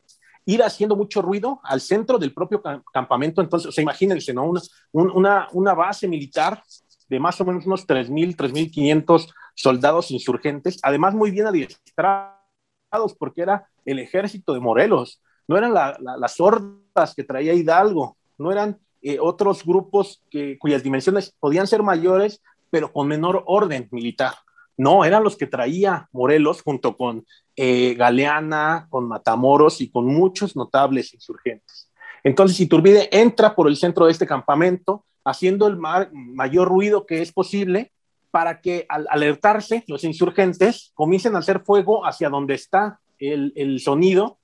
ir haciendo mucho ruido al centro del propio campamento. Entonces, o sea, imagínense, ¿no? Una, una, una base militar de más o menos unos 3.000, 3.500 soldados insurgentes, además muy bien adiestrados, porque era el ejército de Morelos, no eran las hordas que traía Hidalgo, no eran eh, otros grupos cuyas dimensiones podían ser mayores, pero con menor orden militar. No, eran los que traía Morelos junto con eh, Galeana, con Matamoros y con muchos notables insurgentes. Entonces Iturbide entra por el centro de este campamento, haciendo el mayor ruido que es posible para que al alertarse los insurgentes comiencen a hacer fuego hacia donde está el sonido,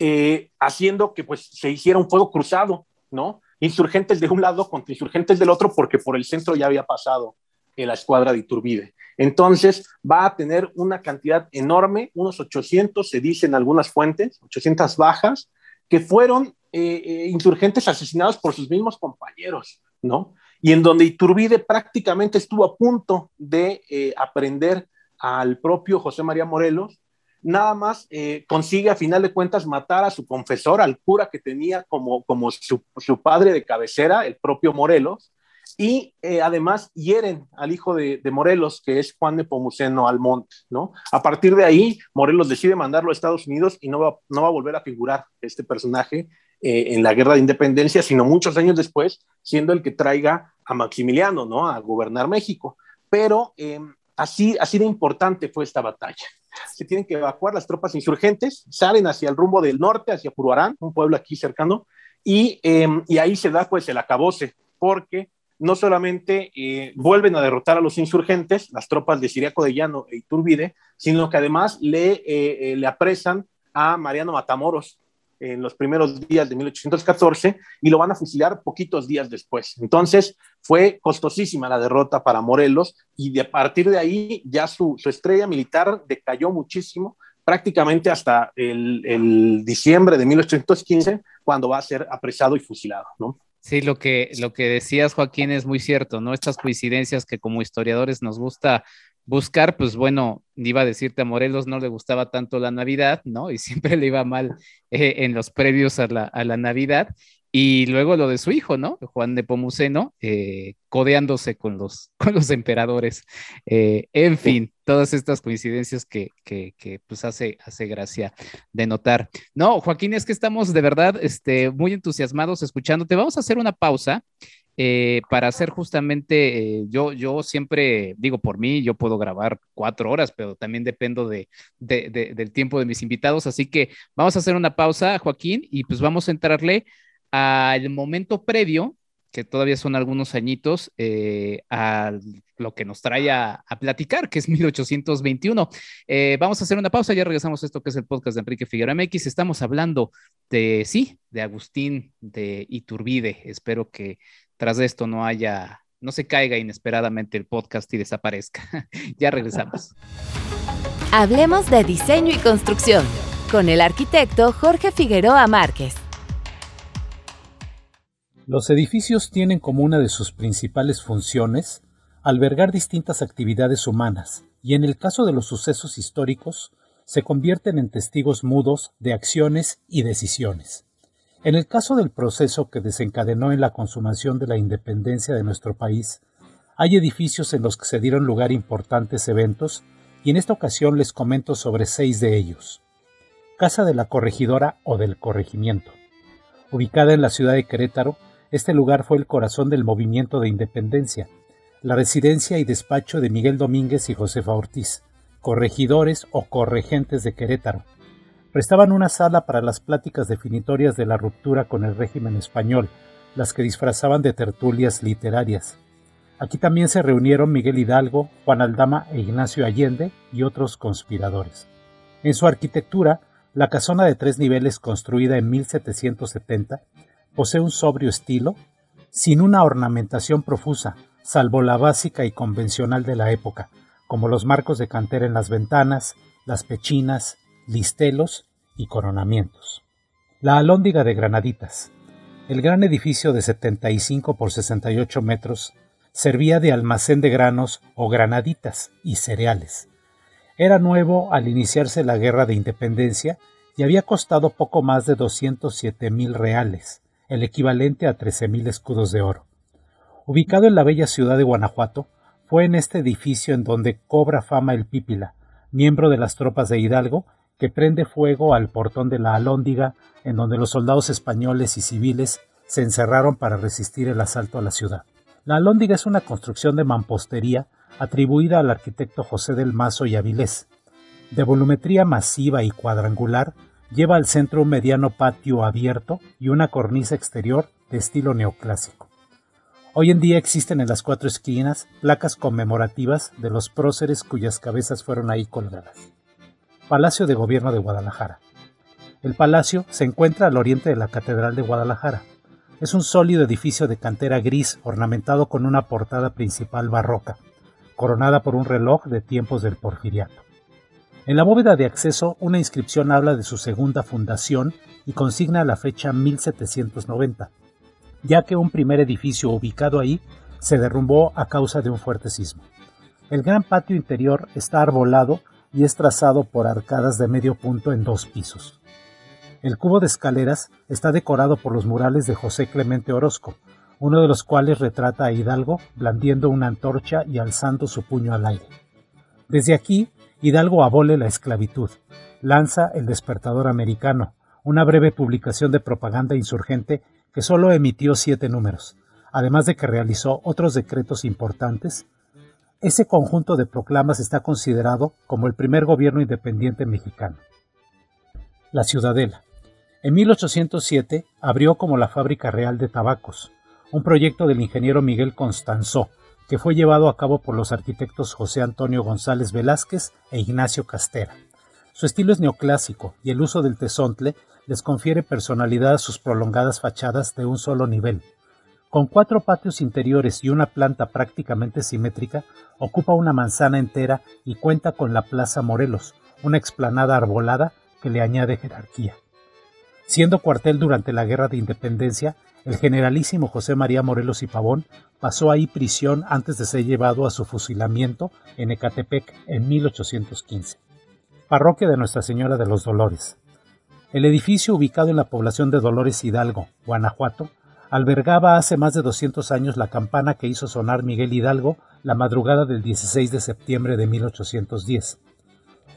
eh, haciendo que pues se hiciera un fuego cruzado, ¿no? Insurgentes de un lado contra insurgentes del otro, porque por el centro ya había pasado la escuadra de Iturbide. Entonces va a tener una cantidad enorme, unos 800, se dicen algunas fuentes, 800 bajas, que fueron eh, eh, insurgentes asesinados por sus mismos compañeros, ¿no? Y en donde Iturbide prácticamente estuvo a punto de eh, aprender al propio José María Morelos, nada más consigue a final de cuentas matar a su confesor, al cura que tenía como, como su, su padre de cabecera, el propio Morelos, y eh, además hieren al hijo de, Morelos, que es Juan de Pomuceno Almonte, ¿no? A partir de ahí, Morelos decide mandarlo a Estados Unidos y no va, no va a volver a figurar este personaje eh, en la guerra de independencia, sino muchos años después, siendo el que traiga a Maximiliano, ¿no? A gobernar México. Pero em, así, así de importante fue esta batalla. Se tienen que evacuar las tropas insurgentes, salen hacia el rumbo del norte, hacia Puruarán, un pueblo aquí cercano, y, em, ahí se da pues el acabose, porque no solamente eh, vuelven a derrotar a los insurgentes, las tropas de Siriaco de Llano e Iturbide, sino que además le, eh, eh, le apresan a Mariano Matamoros en los primeros días de 1814 y lo van a fusilar poquitos días después. Entonces fue costosísima la derrota para Morelos y de, a partir de ahí ya su, estrella militar decayó muchísimo, prácticamente hasta el, el, diciembre de 1815, cuando va a ser apresado y fusilado, ¿no? Sí, lo que, lo que decías, Joaquín, es muy cierto, ¿no? Estas coincidencias que como historiadores nos gusta buscar, pues bueno, iba a decirte a Morelos no le gustaba tanto la Navidad, ¿no? Y siempre le iba mal eh, en los previos a la, a la Navidad. Y luego lo de su hijo, ¿no? Juan de Pomuceno, eh, codeándose con los, con los emperadores. Eh, en fin, todas estas coincidencias que, que, que, pues hace, hace gracia de notar. No, Joaquín, es que estamos de verdad este, muy entusiasmados escuchándote. Vamos a hacer una pausa. Eh, para hacer justamente, yo, yo siempre digo por mí, yo puedo grabar cuatro horas, pero también dependo de, de, de, del tiempo de mis invitados. Así que vamos a hacer una pausa, Joaquín, y pues vamos a entrarle al momento previo, que todavía son algunos añitos, eh, a lo que nos trae a, platicar, que es 1821. Eh, vamos a hacer una pausa, ya regresamos a esto que es el podcast de Enrique Figueroa MX. Estamos hablando de, sí, de Agustín de Iturbide. Espero que tras de esto no haya, no se caiga inesperadamente el podcast y desaparezca. ya regresamos. Hablemos de diseño y construcción con el arquitecto Jorge Figueroa Márquez. Los edificios tienen como una de sus principales funciones albergar distintas actividades humanas y en el caso de los sucesos históricos se convierten en testigos mudos de acciones y decisiones. En el caso del proceso que desencadenó en la consumación de la independencia de nuestro país, hay edificios en los que se dieron lugar importantes eventos y en esta ocasión les comento sobre seis de ellos. Casa de la Corregidora o del Corregimiento. Ubicada en la ciudad de Querétaro, este lugar fue el corazón del movimiento de independencia, la residencia y despacho de Miguel Domínguez y Josefa Ortiz, corregidores o corregentes de Querétaro. Prestaban una sala para las pláticas definitorias de la ruptura con el régimen español, las que disfrazaban de tertulias literarias. Aquí también se reunieron Miguel Hidalgo, Juan Aldama e Ignacio Allende y otros conspiradores. En su arquitectura, la casona de tres niveles construida en 1770 Posee un sobrio estilo, sin una ornamentación profusa, salvo la básica y convencional de la época, como los marcos de cantera en las ventanas, las pechinas, listelos y coronamientos. La alhóndiga de Granaditas. El gran edificio de 75 por 68 metros servía de almacén de granos o granaditas y cereales. Era nuevo al iniciarse la guerra de independencia y había costado poco más de 207 mil reales, el equivalente a 13 mil escudos de oro. Ubicado en la bella ciudad de Guanajuato, fue en este edificio en donde cobra fama el Pípila, miembro de las tropas de Hidalgo, que prende fuego al portón de la Alhóndiga, en donde los soldados españoles y civiles se encerraron para resistir el asalto a la ciudad. La Alhóndiga es una construcción de mampostería atribuida al arquitecto José del Mazo y Avilés. De volumetría masiva y cuadrangular, lleva al centro un mediano patio abierto y una cornisa exterior de estilo neoclásico. Hoy en día existen en las cuatro esquinas placas conmemorativas de los próceres cuyas cabezas fueron ahí colgadas. Palacio de Gobierno de Guadalajara. El palacio se encuentra al oriente de la Catedral de Guadalajara. Es un sólido edificio de cantera gris ornamentado con una portada principal barroca, coronada por un reloj de tiempos del porfiriato. En la bóveda de acceso una inscripción habla de su segunda fundación y consigna la fecha 1790 ya que un primer edificio ubicado ahí se derrumbó a causa de un fuerte sismo. El gran patio interior está arbolado y es trazado por arcadas de medio punto en dos pisos. El cubo de escaleras está decorado por los murales de José Clemente Orozco, uno de los cuales retrata a Hidalgo blandiendo una antorcha y alzando su puño al aire. Desde aquí, Hidalgo abole la esclavitud, lanza El despertador americano, una breve publicación de propaganda insurgente que solo emitió siete números, además de que realizó otros decretos importantes, ese conjunto de proclamas está considerado como el primer gobierno independiente mexicano. La Ciudadela. En 1807 abrió como la Fábrica Real de Tabacos, un proyecto del ingeniero Miguel Constanzó, que fue llevado a cabo por los arquitectos José Antonio González Velázquez e Ignacio Castera. Su estilo es neoclásico y el uso del tesontle les confiere personalidad a sus prolongadas fachadas de un solo nivel. Con cuatro patios interiores y una planta prácticamente simétrica, ocupa una manzana entera y cuenta con la Plaza Morelos, una explanada arbolada que le añade jerarquía. Siendo cuartel durante la Guerra de Independencia, el generalísimo José María Morelos y Pavón pasó ahí prisión antes de ser llevado a su fusilamiento en Ecatepec en 1815. Parroquia de Nuestra Señora de los Dolores. El edificio ubicado en la población de Dolores Hidalgo, Guanajuato, albergaba hace más de 200 años la campana que hizo sonar Miguel Hidalgo la madrugada del 16 de septiembre de 1810.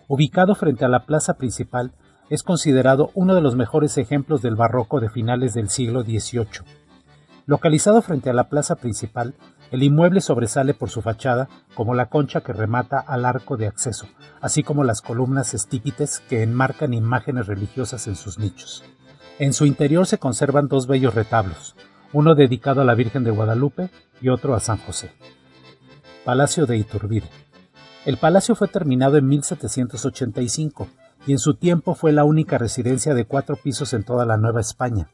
Ubicado frente a la plaza principal, es considerado uno de los mejores ejemplos del barroco de finales del siglo XVIII. Localizado frente a la plaza principal, el inmueble sobresale por su fachada como la concha que remata al arco de acceso, así como las columnas estípites que enmarcan imágenes religiosas en sus nichos. En su interior se conservan dos bellos retablos, uno dedicado a la Virgen de Guadalupe y otro a San José. Palacio de Iturbide. El palacio fue terminado en 1785 y en su tiempo fue la única residencia de cuatro pisos en toda la Nueva España,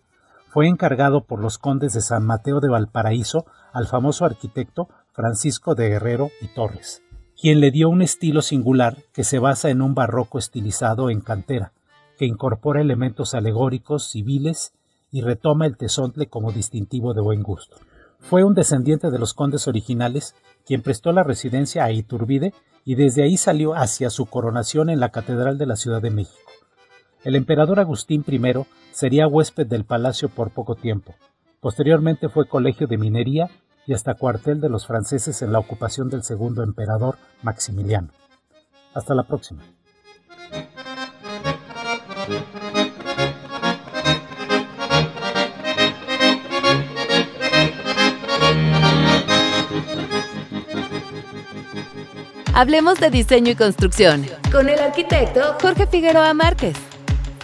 fue encargado por los condes de San Mateo de Valparaíso al famoso arquitecto Francisco de Guerrero y Torres, quien le dio un estilo singular que se basa en un barroco estilizado en cantera, que incorpora elementos alegóricos, civiles y retoma el tesontle como distintivo de buen gusto. Fue un descendiente de los condes originales quien prestó la residencia a Iturbide y desde ahí salió hacia su coronación en la Catedral de la Ciudad de México. El emperador Agustín I sería huésped del palacio por poco tiempo. Posteriormente fue colegio de minería y hasta cuartel de los franceses en la ocupación del segundo emperador Maximiliano. Hasta la próxima. Hablemos de diseño y construcción con el arquitecto Jorge Figueroa Márquez.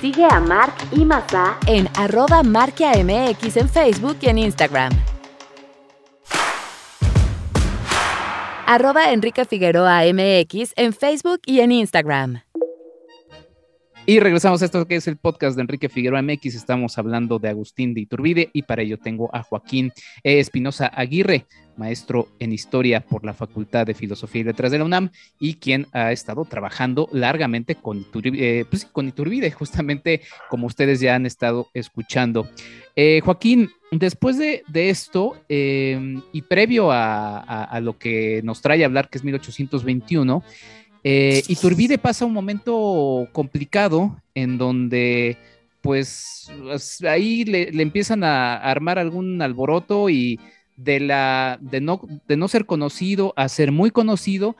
Sigue a Mark y Masa en arroba marquiamx en Facebook y en Instagram. Arroba Enrique Figueroa MX en Facebook y en Instagram. Y regresamos a esto que es el podcast de Enrique Figueroa MX. Estamos hablando de Agustín de Iturbide y para ello tengo a Joaquín Espinosa Aguirre, maestro en historia por la Facultad de Filosofía y Letras de la UNAM y quien ha estado trabajando largamente con Iturbide, eh, pues, justamente como ustedes ya han estado escuchando. Eh, Joaquín, después de, esto y previo a, a, lo que nos trae a hablar, que es 1821, eh, Iturbide pasa un momento complicado en donde pues ahí le, empiezan a armar algún alboroto y de, la, de, no, de no ser conocido a ser muy conocido,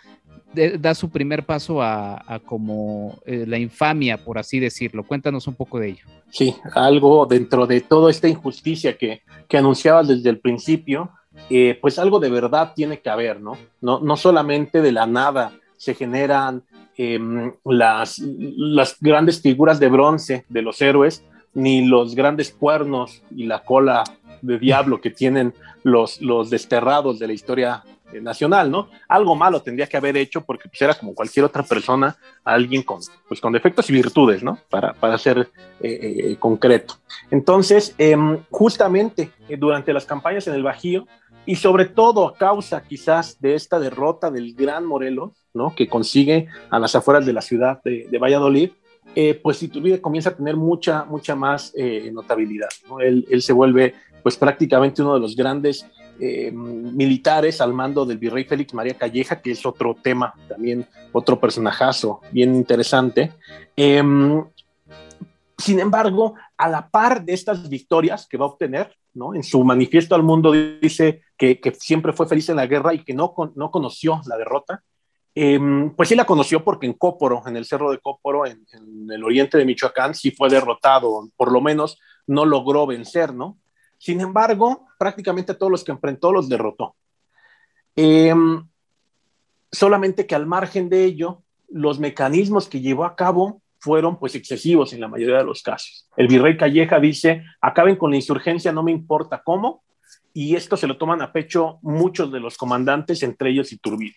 da su primer paso a, como eh, la infamia, por así decirlo. Cuéntanos un poco de ello. Sí, algo dentro de toda esta injusticia que, que anunciabas desde el principio, eh, pues algo de verdad tiene que haber, ¿no? No, no solamente de la nada se generan em, las, las grandes figuras de bronce de los héroes, ni los grandes cuernos y la cola de diablo que tienen los, los desterrados de la historia eh, nacional, ¿no? Algo malo tendría que haber hecho porque pues, era como cualquier otra persona, alguien con, pues, con defectos y virtudes, ¿no? Para, para ser eh, eh, concreto. Entonces, em, justamente durante las campañas en el Bajío, y sobre todo a causa quizás de esta derrota del gran Morelos, ¿no? Que consigue a las afueras de la ciudad de, Valladolid, pues Iturbide comienza a tener mucha, mucha más notabilidad. ¿no? Él, él, se vuelve pues prácticamente uno de los grandes eh, militares al mando del virrey Félix María Calleja, que es otro tema, también otro personajazo bien interesante. Em, sin embargo, a la par de estas victorias que va a obtener, en su manifiesto al mundo dice que, siempre fue feliz en la guerra y que no, no conoció la derrota. Em, pues sí la conoció porque en Cóporo, en el cerro de Cóporo, en, en, el oriente de Michoacán, sí fue derrotado, por lo menos no logró vencer, ¿no? Sin embargo, prácticamente todos los que enfrentó los derrotó. Em, solamente que al margen de ello, los mecanismos que llevó a cabo fueron pues excesivos en la mayoría de los casos. El virrey Calleja dice, acaben con la insurgencia, no me importa cómo, y esto se lo toman a pecho muchos de los comandantes, entre ellos Iturbide,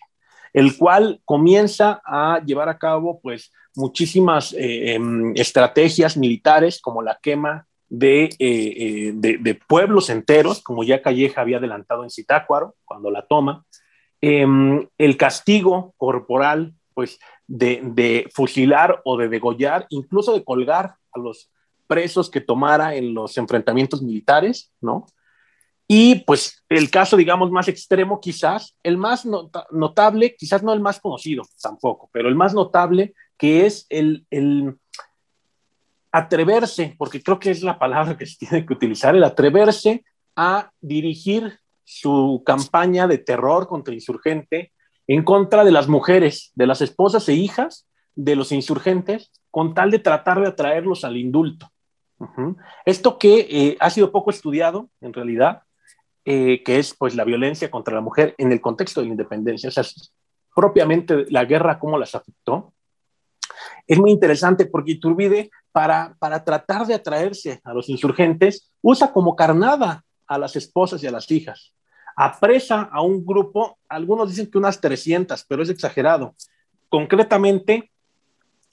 el cual comienza a llevar a cabo pues muchísimas eh, em, estrategias militares como la quema eh, eh, de, pueblos enteros, como ya Calleja había adelantado en Citácuaro, cuando la toma, em, el castigo corporal, pues, de, de, fusilar o de degollar, incluso de colgar a los presos que tomara en los enfrentamientos militares, ¿no? Y pues el caso, digamos, más extremo quizás, el más notable, quizás no el más conocido tampoco, pero el más notable, que es el, el atreverse, porque creo que es la palabra que se tiene que utilizar, el atreverse a dirigir su campaña de terror contra insurgente en contra de las mujeres, de las esposas e hijas de los insurgentes, con tal de tratar de atraerlos al indulto. Esto que eh, ha sido poco estudiado, en realidad, eh, que es pues la violencia contra la mujer en el contexto de la independencia, o sea, propiamente la guerra, cómo las afectó, es muy interesante porque Iturbide para, para tratar de atraerse a los insurgentes, usa como carnada a las esposas y a las hijas. Apresa a un grupo, algunos dicen que unas 300, pero es exagerado. Concretamente,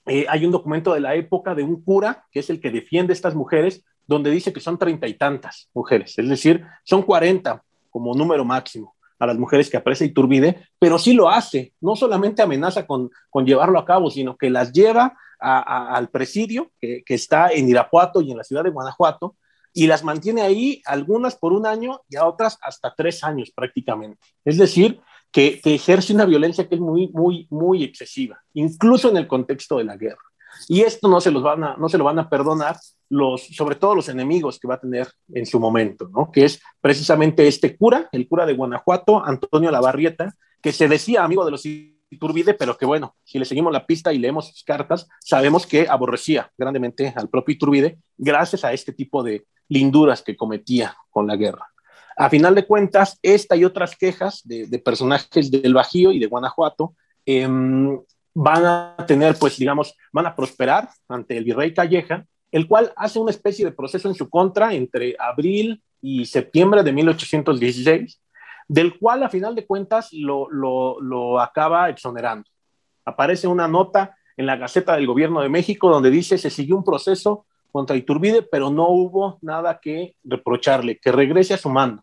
eh, hay un documento de la época de un cura, que es el que defiende estas mujeres, donde dice que son treinta y tantas mujeres, es decir, son 40 como número máximo a las mujeres que apresa Iturbide, pero sí lo hace, no solamente amenaza con, con llevarlo a cabo, sino que las lleva al presidio que, está en Irapuato y en la ciudad de Guanajuato y las mantiene ahí algunas por un año y a otras hasta tres años prácticamente. Es decir, que, ejerce una violencia que es muy, muy, muy excesiva, incluso en el contexto de la guerra. Y esto no se, los van a, no se lo van a perdonar los, sobre todo los enemigos que va a tener en su momento, ¿no? Que es precisamente este cura, el cura de Guanajuato, Antonio Lavarrieta, que se decía amigo de los Iturbide, pero que bueno, si le seguimos la pista y leemos sus cartas, sabemos que aborrecía grandemente al propio Iturbide gracias a este tipo de linduras que cometía con la guerra. A final de cuentas, esta y otras quejas de, personajes del Bajío y de Guanajuato em, van a tener, pues digamos, van a prosperar ante el virrey Calleja, el cual hace una especie de proceso en su contra entre abril y septiembre de 1816 del cual a final de cuentas lo, acaba exonerando. Aparece una nota en la Gaceta del Gobierno de México, donde dice se siguió un proceso contra Iturbide, pero no hubo nada que reprocharle, que regrese a su mando.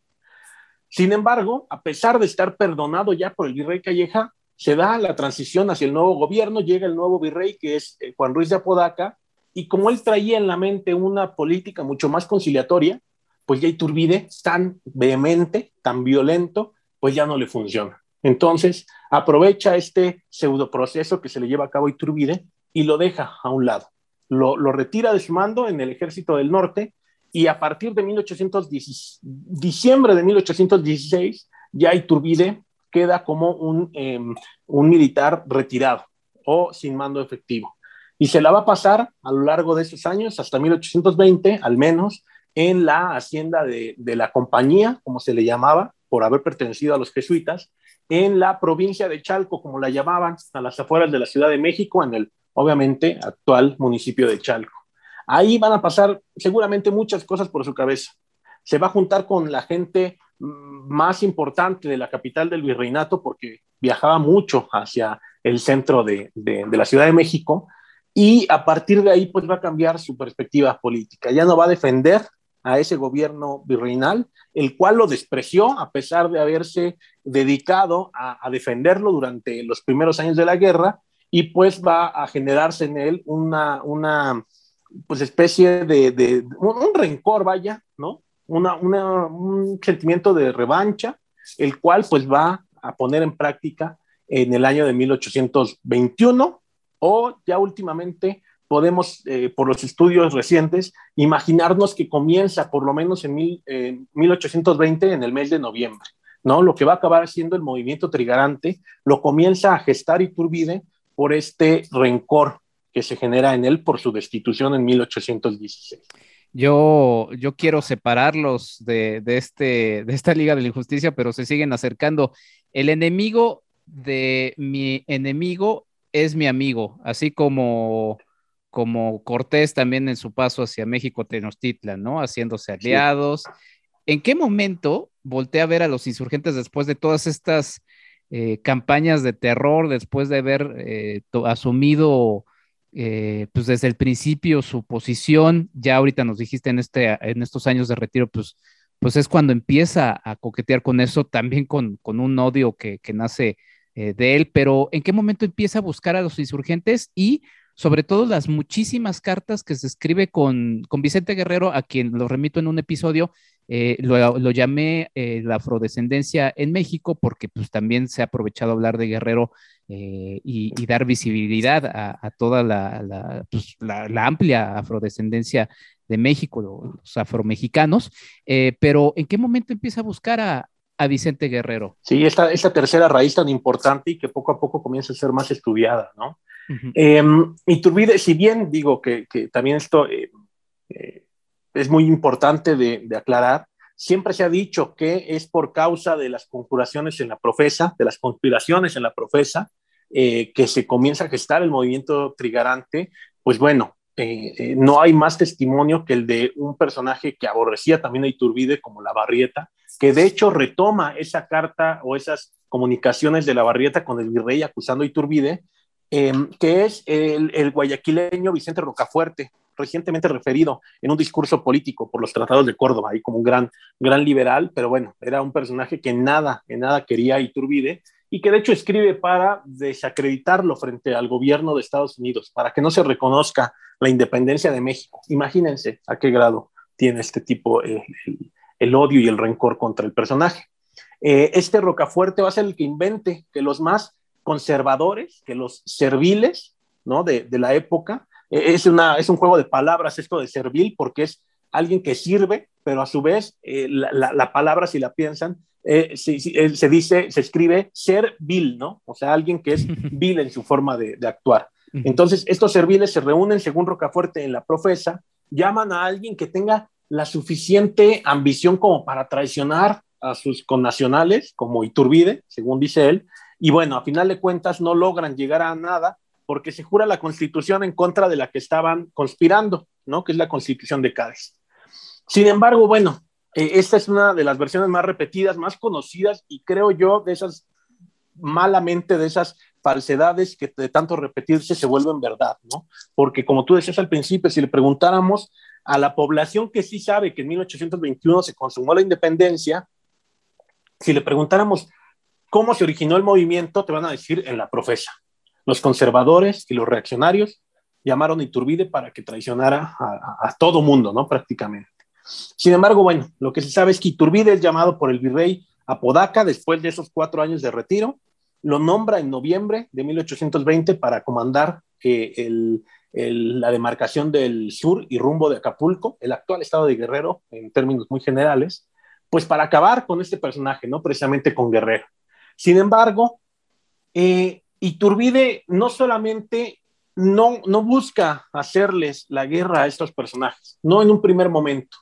Sin embargo, a pesar de estar perdonado ya por el virrey Calleja, se da la transición hacia el nuevo gobierno, llega el nuevo virrey que es eh, Juan Ruiz de Apodaca, y como él traía en la mente una política mucho más conciliatoria, pues ya Iturbide, tan vehemente, tan violento, pues ya no le funciona. Entonces, aprovecha este pseudo proceso que se le lleva a cabo a Iturbide y lo deja a un lado. Lo, retira de su mando en el ejército del norte y a partir de 1810, diciembre de 1816, ya Iturbide queda como un, em, un militar retirado o sin mando efectivo. Y se la va a pasar a lo largo de esos años, hasta 1820 al menos, en la hacienda de, la compañía, como se le llamaba, por haber pertenecido a los jesuitas, en la provincia de Chalco, como la llamaban, a las afueras de la Ciudad de México, en el, obviamente, actual municipio de Chalco. Ahí van a pasar seguramente muchas cosas por su cabeza. Se va a juntar con la gente mm, más importante de la capital del virreinato, porque viajaba mucho hacia el centro de, de, de la Ciudad de México, y a partir de ahí pues va a cambiar su perspectiva política. Ya no va a defender a ese gobierno virreinal, el cual lo despreció a pesar de haberse dedicado a, defenderlo durante los primeros años de la guerra y pues va a generarse en él una, una pues especie de, un, rencor, vaya, ¿no? Una, un sentimiento de revancha, el cual pues va a poner en práctica en el año de 1821 o ya últimamente podemos, eh, por los estudios recientes, imaginarnos que comienza por lo menos en 1820, en el mes de noviembre, ¿no? Lo que va a acabar siendo el movimiento trigarante, lo comienza a gestar Iturbide por este rencor que se genera en él por su destitución en 1816. Yo, yo quiero separarlos de, de, este, de esta Liga de la Injusticia, pero se siguen acercando. El enemigo de mi enemigo es mi amigo, así como como Cortés también en su paso hacia México Tenochtitlan, ¿no? Haciéndose aliados. ¿En qué momento volteé a ver a los insurgentes después de todas estas eh, campañas de terror, después de haber eh, asumido eh, pues desde el principio su posición, ya ahorita nos dijiste en, este, en estos años de retiro, pues, pues es cuando empieza a coquetear con eso, también con, con un odio que, que nace de él, pero ¿en qué momento empieza a buscar a los insurgentes y sobre todo las muchísimas cartas que se escribe con, Vicente Guerrero, a quien lo remito en un episodio, eh, lo, llamé eh, la afrodescendencia en México, porque pues también se ha aprovechado hablar de Guerrero eh, y, dar visibilidad a, toda pues, la, la, amplia afrodescendencia de México, los afromexicanos, pero ¿en qué momento empieza a buscar a, a Vicente Guerrero? Sí, esta, esta tercera raíz tan importante y que poco a poco comienza a ser más estudiada, ¿no? Em, y Iturbide, si bien digo que, también esto eh, eh, es muy importante de, aclarar, siempre se ha dicho que es por causa de las conjuraciones en la profesa, de las conspiraciones en la profesa, eh, que se comienza a gestar el movimiento trigarante, pues bueno, no hay más testimonio que el de un personaje que aborrecía también a Iturbide como la Barrieta, que de hecho retoma esa carta o esas comunicaciones de la Barrieta con el virrey acusando a Iturbide Em, que es el, guayaquileño Vicente Rocafuerte, recientemente referido en un discurso político por los tratados de Córdoba, ahí como un gran, gran liberal, pero bueno, era un personaje que nada, en nada quería Iturbide y que de hecho escribe para desacreditarlo frente al gobierno de Estados Unidos, para que no se reconozca la independencia de México. Imagínense a qué grado tiene este tipo el, odio y el rencor contra el personaje. Eh, este Rocafuerte va a ser el que invente que los más conservadores que los serviles, ¿no? De, la época. E, es, una, es un juego de palabras esto de servil porque es alguien que sirve, pero a su vez eh, la, palabra, si la piensan, eh, eh, se, dice, se escribe ser vil, ¿no? O sea, alguien que es vil en su forma de, actuar. Entonces, estos serviles se reúnen, según Rocafuerte, en la profesa, llaman a alguien que tenga la suficiente ambición como para traicionar a sus connacionales, como Iturbide, según dice él, y bueno, a final de cuentas no logran llegar a nada porque se jura la constitución en contra de la que estaban conspirando, ¿no? Que es la constitución de Cádiz. Sin embargo, bueno, eh, esta es una de las versiones más repetidas, más conocidas y creo yo de esas malamente de esas falsedades que de tanto repetirse se vuelven verdad, ¿no? Porque como tú decías al principio, si le preguntáramos a la población que sí sabe que en 1821 se consumó la independencia, si le preguntáramos cómo se originó el movimiento, te van a decir en la profesa. Los conservadores y los reaccionarios llamaron a Iturbide para que traicionara a, todo mundo, ¿no? Prácticamente. Sin embargo, bueno, lo que se sabe es que Iturbide es llamado por el virrey Apodaca después de esos cuatro años de retiro lo nombra en noviembre de 1820 para comandar eh, la demarcación del sur y rumbo de Acapulco, el actual estado de Guerrero, en términos muy generales, pues para acabar con este personaje, ¿no? Precisamente con Guerrero. Sin embargo, eh, Iturbide no solamente no, no busca hacerles la guerra a estos personajes, no en un primer momento,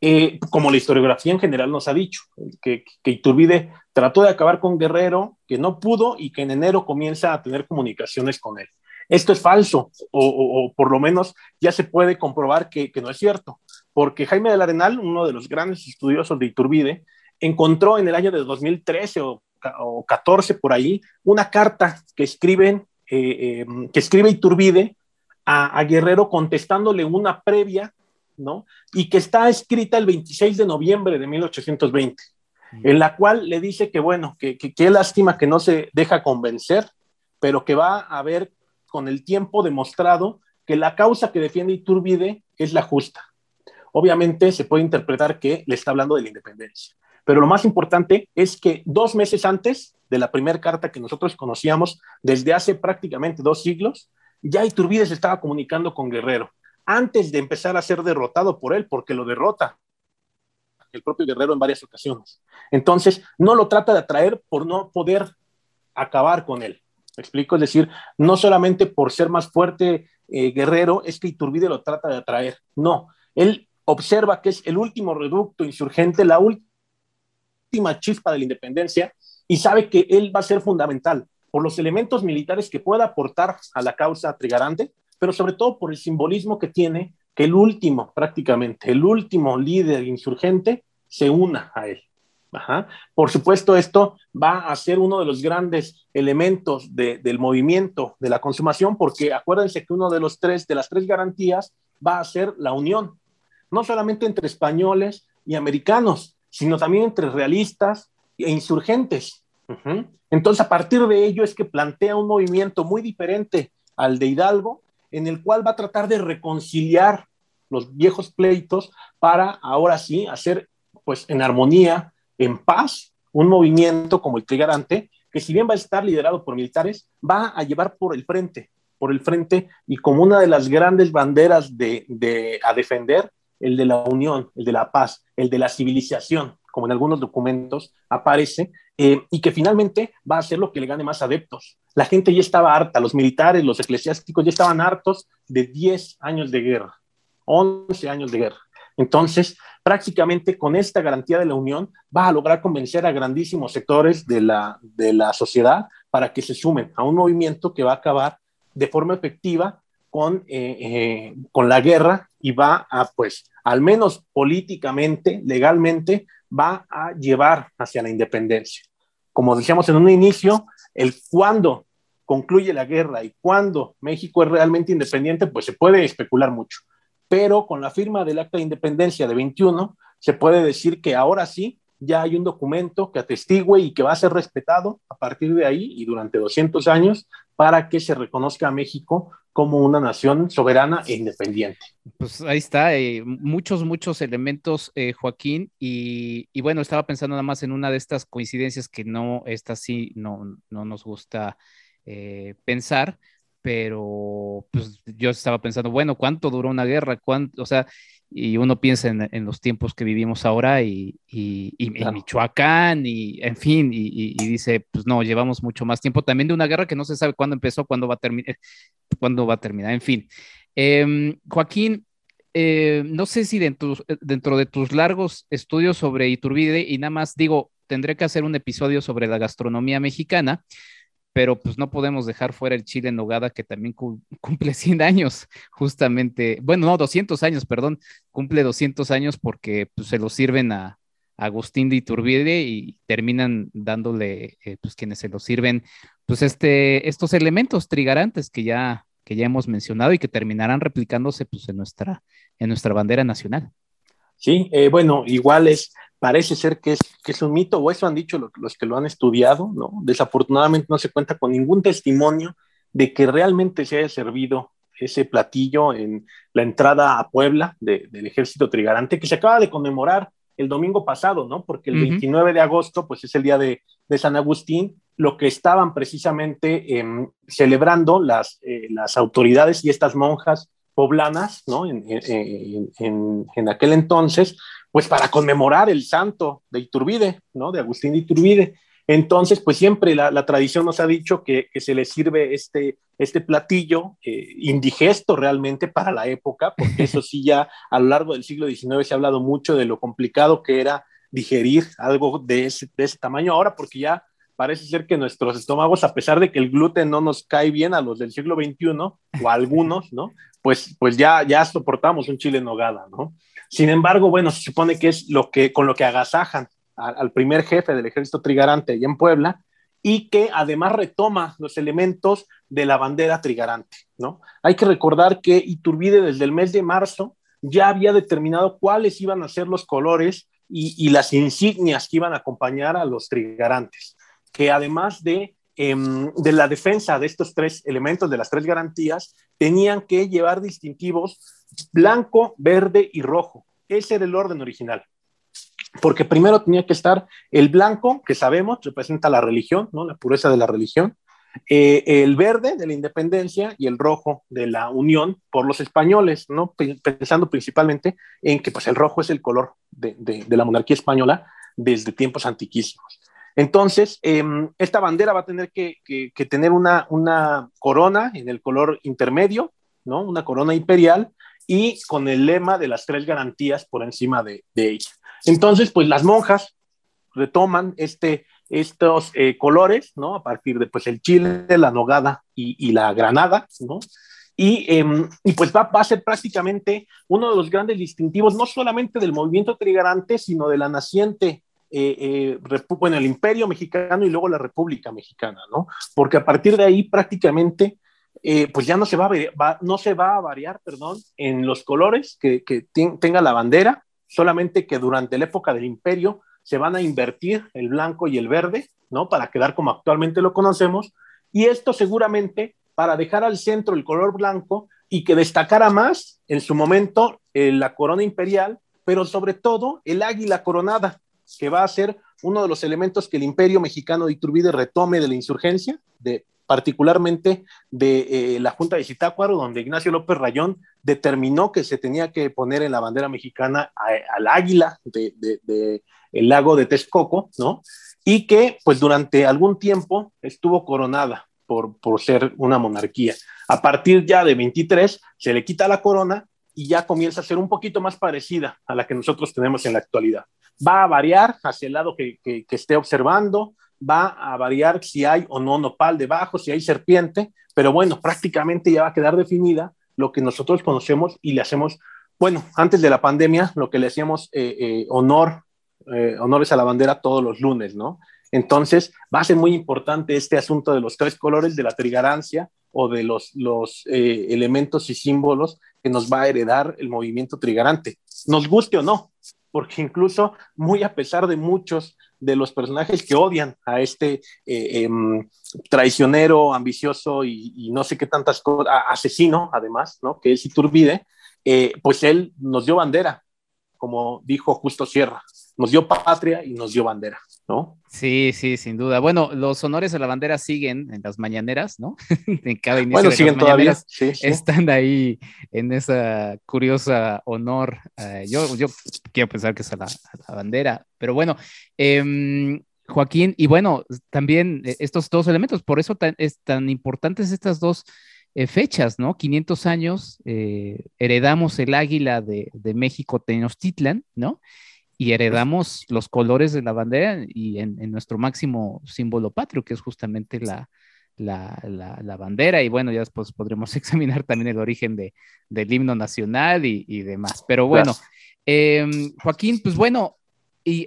eh, como la historiografía en general nos ha dicho, que, que, Iturbide trató de acabar con Guerrero, que no pudo y que en enero comienza a tener comunicaciones con él. Esto es falso, o, por lo menos ya se puede comprobar que, que, no es cierto, porque Jaime del Arenal, uno de los grandes estudiosos de Iturbide, encontró en el año de 2013 o, o 14 por ahí una carta que escriben, eh, eh, que escribe Iturbide a, a Guerrero contestándole una previa ¿no? Y que está escrita el 26 de noviembre de 1820, en la cual le dice que, bueno, que qué lástima que no se deja convencer, pero que va a haber con el tiempo demostrado que la causa que defiende Iturbide es la justa. Obviamente se puede interpretar que le está hablando de la independencia, pero lo más importante es que dos meses antes de la primera carta que nosotros conocíamos, desde hace prácticamente dos siglos, ya Iturbide se estaba comunicando con Guerrero antes de empezar a ser derrotado por él, porque lo derrota el propio guerrero en varias ocasiones. Entonces, no lo trata de atraer por no poder acabar con él. ¿Me explico? Es decir, no solamente por ser más fuerte eh, guerrero, es que Iturbide lo trata de atraer. No, él observa que es el último reducto insurgente, la última chispa de la independencia, y sabe que él va a ser fundamental por los elementos militares que pueda aportar a la causa trigarante, pero sobre todo por el simbolismo que tiene que el último, prácticamente, el último líder insurgente se una a él. Por supuesto, esto va a ser uno de los grandes elementos del movimiento de la consumación, porque acuérdense que uno de los tres, de las tres garantías, va a ser la unión, no solamente entre españoles y americanos, sino también entre realistas e insurgentes. Entonces, a partir de ello es que plantea un movimiento muy diferente al de Hidalgo, en el cual va a tratar de reconciliar los viejos pleitos para ahora sí hacer pues en armonía, en paz, un movimiento como el Trigarante, que si bien va a estar liderado por militares, va a llevar por el frente, por el frente y como una de las grandes banderas de, a defender, el de la unión, el de la paz, el de la civilización, como en algunos documentos aparece, eh, y que finalmente va a ser lo que le gane más adeptos. La gente ya estaba harta, los militares, los eclesiásticos ya estaban hartos de 10 años de guerra, 11 años de guerra. Entonces, prácticamente con esta garantía de la unión, va a lograr convencer a grandísimos sectores de la, de la sociedad para que se sumen a un movimiento que va a acabar de forma efectiva con, eh, eh, con la guerra y va a, pues, al menos políticamente, legalmente, va a llevar hacia la independencia. Como decíamos en un inicio, el cuándo concluye la guerra y cuándo México es realmente independiente, pues se puede especular mucho. Pero con la firma del Acta de Independencia de 21, se puede decir que ahora sí ya hay un documento que atestigue y que va a ser respetado a partir de ahí y durante 200 años para que se reconozca a México como una nación soberana e independiente. Pues ahí está, eh, muchos, muchos elementos, eh, Joaquín, y, bueno, estaba pensando nada más en una de estas coincidencias que no, esta sí, no, no nos gusta eh, pensar, pero pues yo estaba pensando, bueno, ¿cuánto duró una guerra? ¿Cuánto? O sea, y uno piensa en, los tiempos que vivimos ahora y, y, en Michoacán y en fin, y, dice, pues no, llevamos mucho más tiempo también de una guerra que no se sabe cuándo empezó, cuándo va a terminar, cuándo va a terminar, en fin. Em, Joaquín, eh, no sé si dentro, dentro de tus largos estudios sobre Iturbide, y nada más digo, tendré que hacer un episodio sobre la gastronomía mexicana, pero pues no podemos dejar fuera el chile en nogada que también cumple 100 años, justamente, bueno, no, 200 años, perdón, cumple 200 años porque pues, se lo sirven a, Agustín de Iturbide y terminan dándole, eh, pues quienes se lo sirven, pues este, estos elementos trigarantes que ya, que ya hemos mencionado y que terminarán replicándose pues, en, nuestra, en nuestra bandera nacional. Sí, eh, bueno, igual es, parece ser que es, que es un mito, o eso han dicho los, los, que lo han estudiado, ¿no? Desafortunadamente no se cuenta con ningún testimonio de que realmente se haya servido ese platillo en la entrada a Puebla de, del ejército trigarante, que se acaba de conmemorar el domingo pasado, ¿no? Porque el uh -huh. 29 de agosto, pues es el día de, de San Agustín, lo que estaban precisamente eh, celebrando las, eh, las autoridades y estas monjas poblanas, ¿no? En, en, en, en, aquel entonces, pues para conmemorar el santo de Iturbide, ¿no? De Agustín de Iturbide. Entonces, pues siempre la, tradición nos ha dicho que, que, se le sirve este, este platillo eh, indigesto realmente para la época, porque eso sí ya a lo largo del siglo XIX se ha hablado mucho de lo complicado que era digerir algo de ese, de ese tamaño ahora, porque ya parece ser que nuestros estómagos, a pesar de que el gluten no nos cae bien a los del siglo XXI, o a algunos, ¿no? Pues, pues ya, ya soportamos un chile en nogada, ¿no? Sin embargo, bueno, se supone que es lo que, con lo que agasajan al primer jefe del ejército trigarante allá en Puebla, y que además retoma los elementos de la bandera trigarante, ¿no? Hay que recordar que Iturbide desde el mes de marzo ya había determinado cuáles iban a ser los colores y, y las insignias que iban a acompañar a los trigarantes, que además de, eh, de la defensa de estos tres elementos, de las tres garantías, tenían que llevar distintivos blanco, verde y rojo. Ese era el orden original porque primero tenía que estar el blanco, que sabemos representa la religión, ¿no? la pureza de la religión, eh, el verde de la independencia y el rojo de la unión por los españoles, ¿no? pensando principalmente en que pues, el rojo es el color de, la monarquía española desde tiempos antiquísimos. Entonces, eh, esta bandera va a tener que, tener una, una corona en el color intermedio, ¿no? una corona imperial, y con el lema de las tres garantías por encima de, de ella. Entonces, pues las monjas retoman este, estos eh, colores, ¿no? A partir de, pues, el chile, la nogada y, y la granada, ¿no? Y, eh, y pues va, va, a ser prácticamente uno de los grandes distintivos, no solamente del movimiento trigarante, sino de la naciente, eh, bueno, el imperio mexicano y luego la república mexicana, ¿no? Porque a partir de ahí prácticamente eh, pues ya no se va, a variar, perdón, en los colores que, que tenga la bandera, solamente que durante la época del imperio se van a invertir el blanco y el verde, ¿no? Para quedar como actualmente lo conocemos, y esto seguramente para dejar al centro el color blanco y que destacara más en su momento eh, la corona imperial, pero sobre todo el águila coronada, que va a ser uno de los elementos que el imperio mexicano de Iturbide retome de la insurgencia, de particularmente de eh, la Junta de Zitácuaro, donde Ignacio López Rayón determinó que se tenía que poner en la bandera mexicana al águila del de, el lago de Texcoco, ¿no? Y que, pues, durante algún tiempo estuvo coronada por, por ser una monarquía. A partir ya de 23, se le quita la corona y ya comienza a ser un poquito más parecida a la que nosotros tenemos en la actualidad. Va a variar hacia el lado que, que esté observando, va a variar si hay o no nopal debajo, si hay serpiente, pero bueno, prácticamente ya va a quedar definida lo que nosotros conocemos y le hacemos, bueno, antes de la pandemia, lo que le hacíamos eh, eh, honor, eh, honores a la bandera todos los lunes, ¿no? Entonces, va a ser muy importante este asunto de los tres colores de la trigarancia o de los, los elementos y símbolos que nos va a heredar el movimiento trigarante, nos guste o no, porque incluso muy a pesar de muchos de los personajes que odian a este eh, eh, traicionero, ambicioso y, y, no sé qué tantas cosas, asesino además, ¿no? Que es Iturbide, eh, pues él nos dio bandera, como dijo Justo Sierra, nos dio patria y nos dio bandera, ¿no? Sí, sí, sin duda. Bueno, los honores a la bandera siguen en las mañaneras, ¿no? en cada inicio bueno, de siguen las todavía. Sí, sí. Están ahí en esa curiosa honor. Uh, yo, yo quiero pensar que es a la, a la bandera, pero bueno, eh, Joaquín, y bueno, también eh, estos dos elementos, por eso tan, es tan importantes estas dos eh, fechas, ¿no? 500 años, eh, heredamos el águila de, de México Tenochtitlan, ¿no? y heredamos los colores de la bandera y en, en nuestro máximo símbolo patrio, que es justamente la, la, la, la, bandera. Y bueno, ya después podremos examinar también el origen de, del himno nacional y, y demás. Pero bueno, eh, Joaquín, pues bueno, y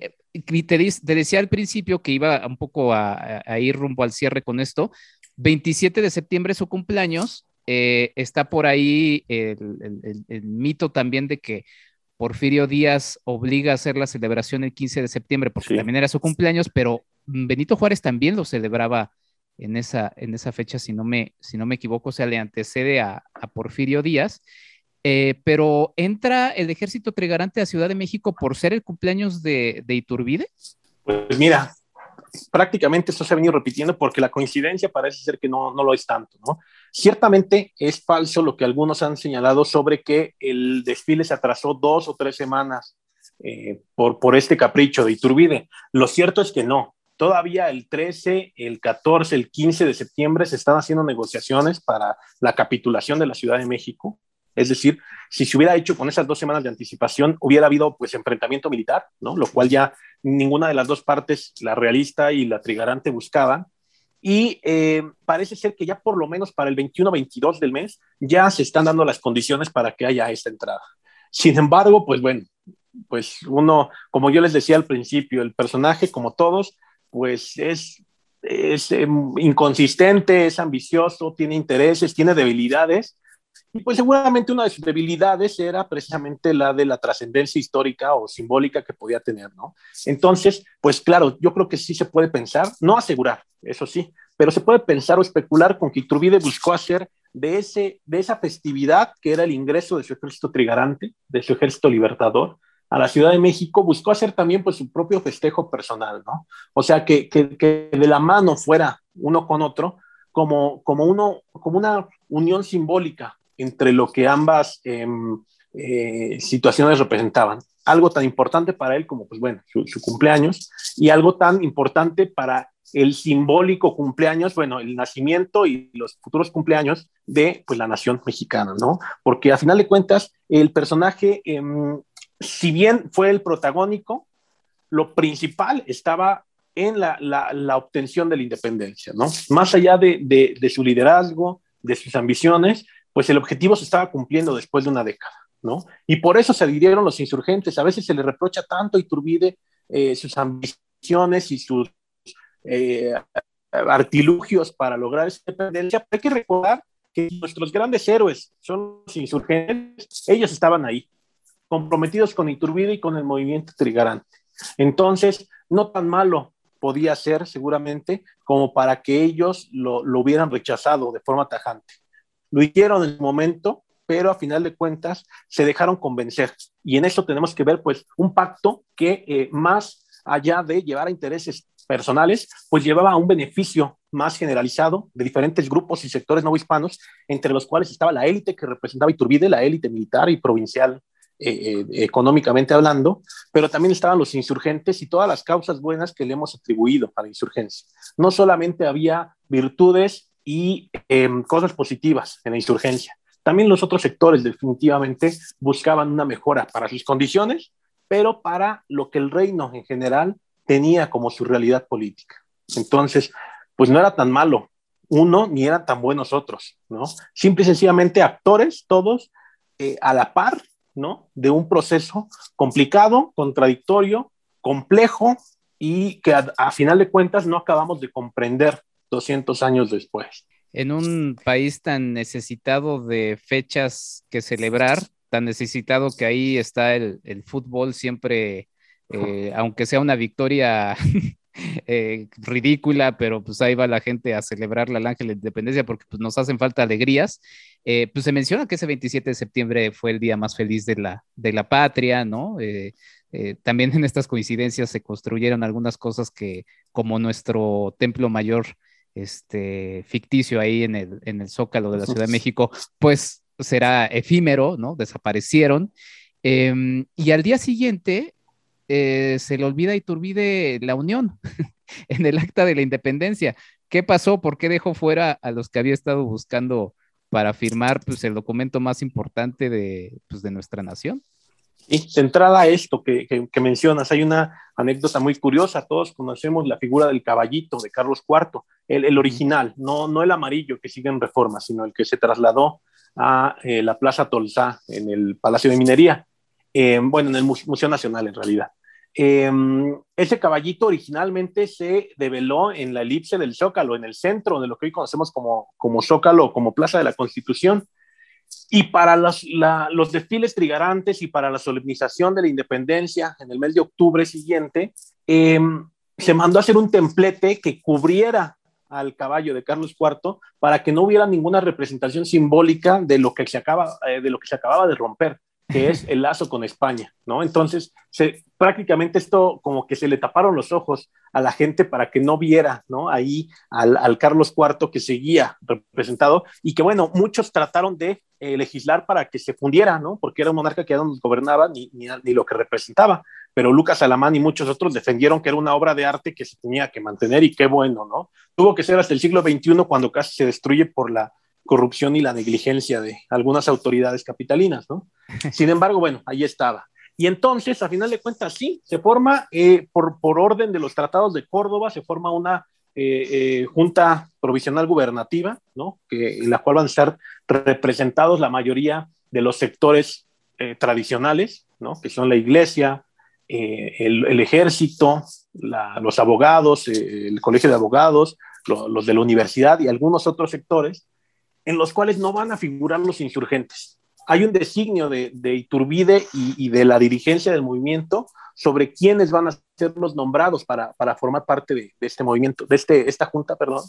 te, decía al principio que iba un poco a, ir rumbo al cierre con esto. 27 de septiembre es su cumpleaños. Eh, está por ahí el, mito también de que Porfirio Díaz obliga a hacer la celebración el 15 de septiembre porque también era su cumpleaños, pero Benito Juárez también lo celebraba en esa, en esa fecha, si no, me, si no me equivoco, o sea, le antecede a, Porfirio Díaz. Eh, pero entra el ejército trigarante a Ciudad de México por ser el cumpleaños de, Iturbide. Pues mira, prácticamente esto se ha venido repitiendo porque la coincidencia parece ser que no, no lo es tanto, ¿no? Ciertamente es falso lo que algunos han señalado sobre que el desfile se atrasó dos o tres semanas eh, por, por este capricho de Iturbide. Lo cierto es que no. Todavía el 13, el 14, el 15 de septiembre se están haciendo negociaciones para la capitulación de la Ciudad de México. Es decir, si se hubiera hecho con esas dos semanas de anticipación, hubiera habido pues enfrentamiento militar, ¿no? Lo cual ya ninguna de las dos partes, la realista y la trigarante, buscaban. Y eh, parece ser que ya por lo menos para el 21-22 del mes ya se están dando las condiciones para que haya esta entrada. Sin embargo, pues bueno, pues uno, como yo les decía al principio, el personaje, como todos, pues es, es em, inconsistente, es ambicioso, tiene intereses, tiene debilidades. Y pues seguramente una de sus debilidades era precisamente la de la trascendencia histórica o simbólica que podía tener, ¿no? Entonces, pues claro, yo creo que sí se puede pensar, no asegurar, eso sí, pero se puede pensar o especular con que Iturbide buscó hacer de, ese, de esa festividad que era el ingreso de su ejército trigarante, de su ejército libertador, a la Ciudad de México, buscó hacer también pues su propio festejo personal, ¿no? O sea, que, que, de la mano fuera uno con otro, como, como, uno, como una unión simbólica entre lo que ambas em, eh, situaciones representaban. Algo tan importante para él como, pues bueno, su, cumpleaños y algo tan importante para el simbólico cumpleaños, bueno, el nacimiento y los futuros cumpleaños de pues la nación mexicana, ¿no? Porque a final de cuentas, el personaje eh, si bien fue el protagónico, lo principal estaba en la, obtención de la independencia, ¿no? Más allá de, su liderazgo, de sus ambiciones, pues el objetivo se estaba cumpliendo después de una década, ¿no? Y por eso se adhirieron los insurgentes. A veces se le reprocha tanto a Iturbide eh, sus ambiciones y sus eh, artilugios para lograr esa independencia. Pero hay que recordar que nuestros grandes héroes son los insurgentes, ellos estaban ahí, comprometidos con Iturbide y con el movimiento trigarante. Entonces, no tan malo podía ser seguramente como para que ellos lo, hubieran rechazado de forma tajante. Lo hicieron en el momento, pero a final de cuentas se dejaron convencer. Y en eso tenemos que ver pues un pacto que eh, más allá de llevar a intereses personales, pues llevaba a un beneficio más generalizado de diferentes grupos y sectores no hispanos, entre los cuales estaba la élite que representaba Iturbide, la élite militar y provincial eh, eh, económicamente hablando, pero también estaban los insurgentes y todas las causas buenas que le hemos atribuido a la insurgencia. No solamente había virtudes y em, cosas positivas en la insurgencia, también los otros sectores definitivamente buscaban una mejora para sus condiciones, pero para lo que el reino en general tenía como su realidad política. Entonces, pues no era tan malo uno ni eran tan buenos otros, ¿no? Simple y sencillamente actores todos eh, a la par ¿no? De un proceso complicado, contradictorio, complejo y que a, final de cuentas no acabamos de comprender 200 años después. En un país tan necesitado de fechas que celebrar, tan necesitado que ahí está el, fútbol siempre, eh, aunque sea una victoria Eh, ridícula, pero pues ahí va la gente a celebrar la ángel de independencia porque pues nos hacen falta alegrías. Eh, pues se menciona que ese 27 de septiembre fue el día más feliz de la, de la patria, ¿no? Eh, también en estas coincidencias se construyeron algunas cosas que, como nuestro templo mayor este, ficticio ahí en el, en el Zócalo de la Ciudad de México, pues será efímero, ¿no? Desaparecieron. Em, y al día siguiente, eh, se le olvida a Iturbide la unión en el acta de la independencia. ¿Qué pasó? ¿Por qué dejó fuera a los que había estado buscando para firmar pues, el documento más importante de, pues, de nuestra nación? Y de entrada esto que, que, mencionas, hay una anécdota muy curiosa, todos conocemos la figura del caballito de Carlos IV, el, el original, no, no el amarillo que sigue en reforma, sino el que se trasladó a eh, la Plaza Tolsá en el Palacio de Minería, eh, bueno, en el Museo Nacional en realidad. Em, ese caballito originalmente se develó en la elipse del Zócalo, en el centro de lo que hoy conocemos como, como Zócalo, como Plaza de la Constitución. Y para los, los desfiles trigarantes y para la solemnización de la independencia en el mes de octubre siguiente, em, se mandó a hacer un templete que cubriera al caballo de Carlos IV para que no hubiera ninguna representación simbólica de lo que se, acaba, eh, de, lo que se acababa de romper, que es el lazo con España, ¿no? Entonces, se, prácticamente esto como que se le taparon los ojos a la gente para que no viera, ¿no? Ahí al, Carlos IV que seguía representado y que, bueno, muchos trataron de eh, legislar para que se fundiera, ¿no? Porque era un monarca que ya no gobernaba ni, ni, ni lo que representaba pero Lucas Alamán y muchos otros defendieron que era una obra de arte que se tenía que mantener y qué bueno, ¿no? Tuvo que ser hasta el siglo XXI cuando casi se destruye por la corrupción y la negligencia de algunas autoridades capitalinas, ¿no? Sin embargo, bueno, ahí estaba. Y entonces, a final de cuentas, sí, se forma, eh, por, por, orden de los tratados de Córdoba, se forma una eh, eh, junta provisional gubernativa, ¿no? Que, en la cual van a estar representados la mayoría de los sectores tradicionales, ¿no? Que son la iglesia, el, ejército, los abogados, el colegio de abogados, los de la universidad y algunos otros sectores, en los cuales no van a figurar los insurgentes. Hay un designio de, Iturbide y, de la dirigencia del movimiento sobre quiénes van a ser los nombrados para, formar parte de, este movimiento, de este, esta junta, perdón,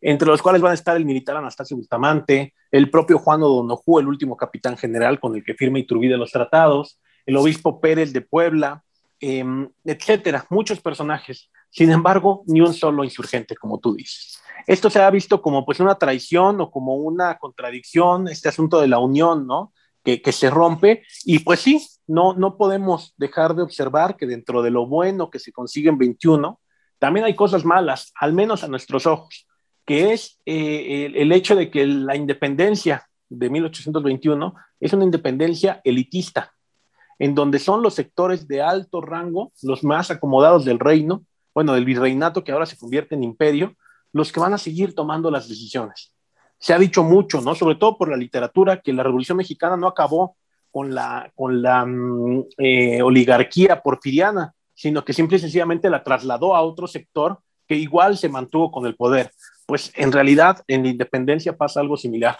entre los cuales van a estar el militar Anastasio Bustamante, el propio Juan O'Donojú, el último capitán general con el que firma Iturbide los tratados, el obispo Pérez de Puebla, Em, etcétera, muchos personajes. Sin embargo, ni un solo insurgente, como tú dices. Esto se ha visto como pues una traición o como una contradicción, este asunto de la unión, ¿no? Que, que, se rompe. Y pues sí, no, no podemos dejar de observar que dentro de lo bueno que se consigue en 21, también hay cosas malas, al menos a nuestros ojos, que es eh, el, el hecho de que la independencia de 1821 es una independencia elitista, en donde son los sectores de alto rango, los más acomodados del reino, bueno, del virreinato que ahora se convierte en imperio, los que van a seguir tomando las decisiones. Se ha dicho mucho, ¿no? Sobre todo por la literatura, que la Revolución Mexicana no acabó con la, con la mm, eh, oligarquía porfiriana, sino que simple y sencillamente la trasladó a otro sector que igual se mantuvo con el poder. Pues en realidad en la independencia pasa algo similar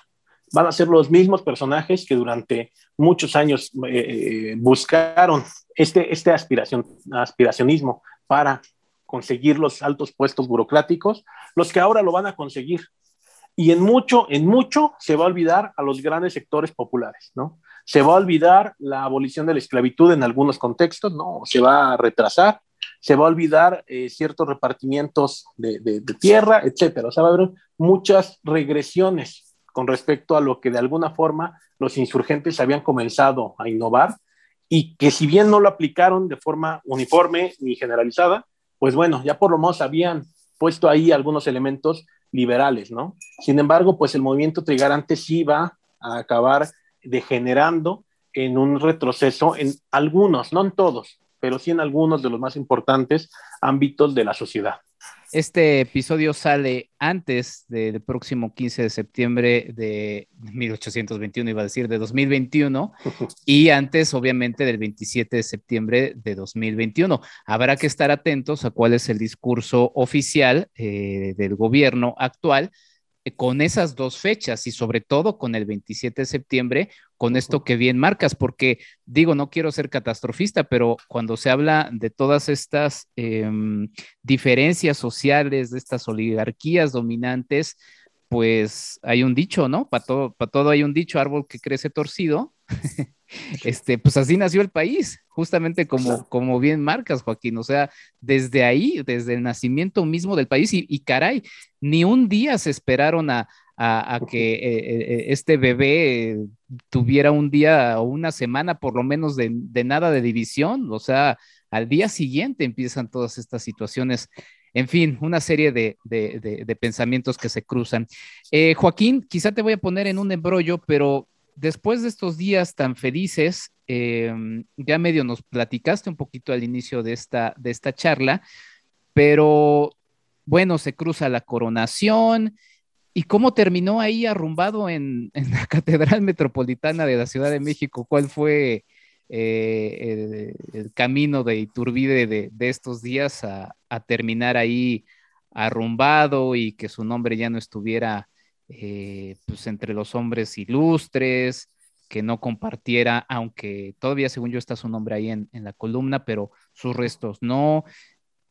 van a ser los mismos personajes que durante muchos años eh, eh, buscaron este, este aspiración, aspiracionismo para conseguir los altos puestos burocráticos, los que ahora lo van a conseguir. Y en mucho, en mucho se va a olvidar a los grandes sectores populares, ¿no? Se va a olvidar la abolición de la esclavitud en algunos contextos, ¿no? Se va a retrasar, se va a olvidar eh, ciertos repartimientos de, de, de, tierra, etcétera. O sea, va a haber muchas regresiones con respecto a lo que de alguna forma los insurgentes habían comenzado a innovar y que si bien no lo aplicaron de forma uniforme ni generalizada, pues bueno, ya por lo menos habían puesto ahí algunos elementos liberales, ¿no? Sin embargo, pues el movimiento trigarante sí va a acabar degenerando en un retroceso en algunos, no en todos, pero sí en algunos de los más importantes ámbitos de la sociedad. Este episodio sale antes del próximo 15 de septiembre de 1821, iba a decir, de 2021, y antes, obviamente, del 27 de septiembre de 2021. Habrá que estar atentos a cuál es el discurso oficial eh, del gobierno actual con esas dos fechas y sobre todo con el 27 de septiembre, con esto que bien marcas, porque digo, no quiero ser catastrofista, pero cuando se habla de todas estas eh, diferencias sociales, de estas oligarquías dominantes, pues hay un dicho, ¿no? Para todo, para todo hay un dicho, árbol que crece torcido. este, pues así nació el país, justamente como, como bien marcas, Joaquín. O sea, desde ahí, desde el nacimiento mismo del país, y, caray, ni un día se esperaron a, que eh, eh, este bebé tuviera un día o una semana por lo menos de, nada de división. O sea, al día siguiente empiezan todas estas situaciones en fin, una serie de, pensamientos que se cruzan. Eh, Joaquín, quizá te voy a poner en un embrollo, pero después de estos días tan felices, em, ya medio nos platicaste un poquito al inicio de esta, de esta charla, pero bueno, se cruza la coronación. ¿Y cómo terminó ahí arrumbado en, la Catedral Metropolitana de la Ciudad de México? ¿Cuál fue eh, el, camino de Iturbide de, estos días a, terminar ahí arrumbado y que su nombre ya no estuviera eh, pues entre los hombres ilustres, que no compartiera, aunque todavía según yo está su nombre ahí en, la columna, pero sus restos no.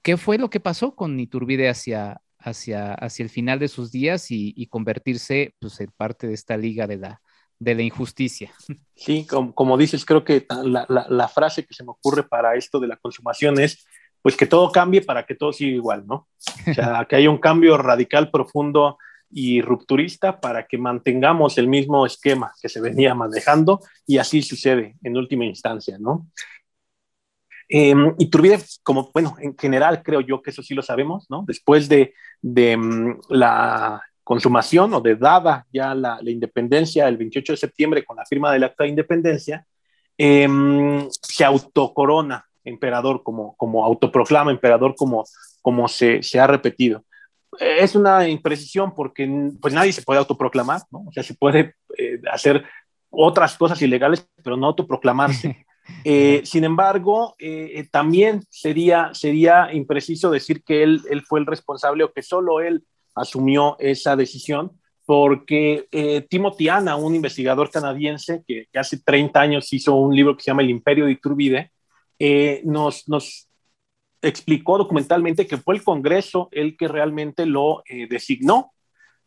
¿Qué fue lo que pasó con Iturbide hacia, hacia, hacia el final de sus días y, convertirse pues, en parte de esta liga de la, de la injusticia. Sí, como, dices, creo que la, frase que se me ocurre para esto de la consumación es, pues que todo cambie para que todo siga igual, ¿no? O sea, que haya un cambio radical, profundo y rupturista para que mantengamos el mismo esquema que se venía manejando y así sucede en última instancia, ¿no? Eh, Iturbide, como, bueno, en general creo yo que eso sí lo sabemos, ¿no? Después de, de mm, la consumación o de dada ya la, independencia el 28 de septiembre con la firma del acta de independencia, em, se autocorona emperador, como, como autoproclama emperador, como, como se, se ha repetido. Es una imprecisión porque pues nadie se puede autoproclamar, ¿no? O sea, se puede eh, hacer otras cosas ilegales, pero no autoproclamarse. Eh, sin embargo, eh, también sería, sería impreciso decir que él, él fue el responsable o que solo él asumió esa decisión porque eh, Timothy Anna, un investigador canadiense que, hace 30 años hizo un libro que se llama El Imperio de Iturbide, eh, nos, nos explicó documentalmente que fue el Congreso el que realmente lo eh, designó,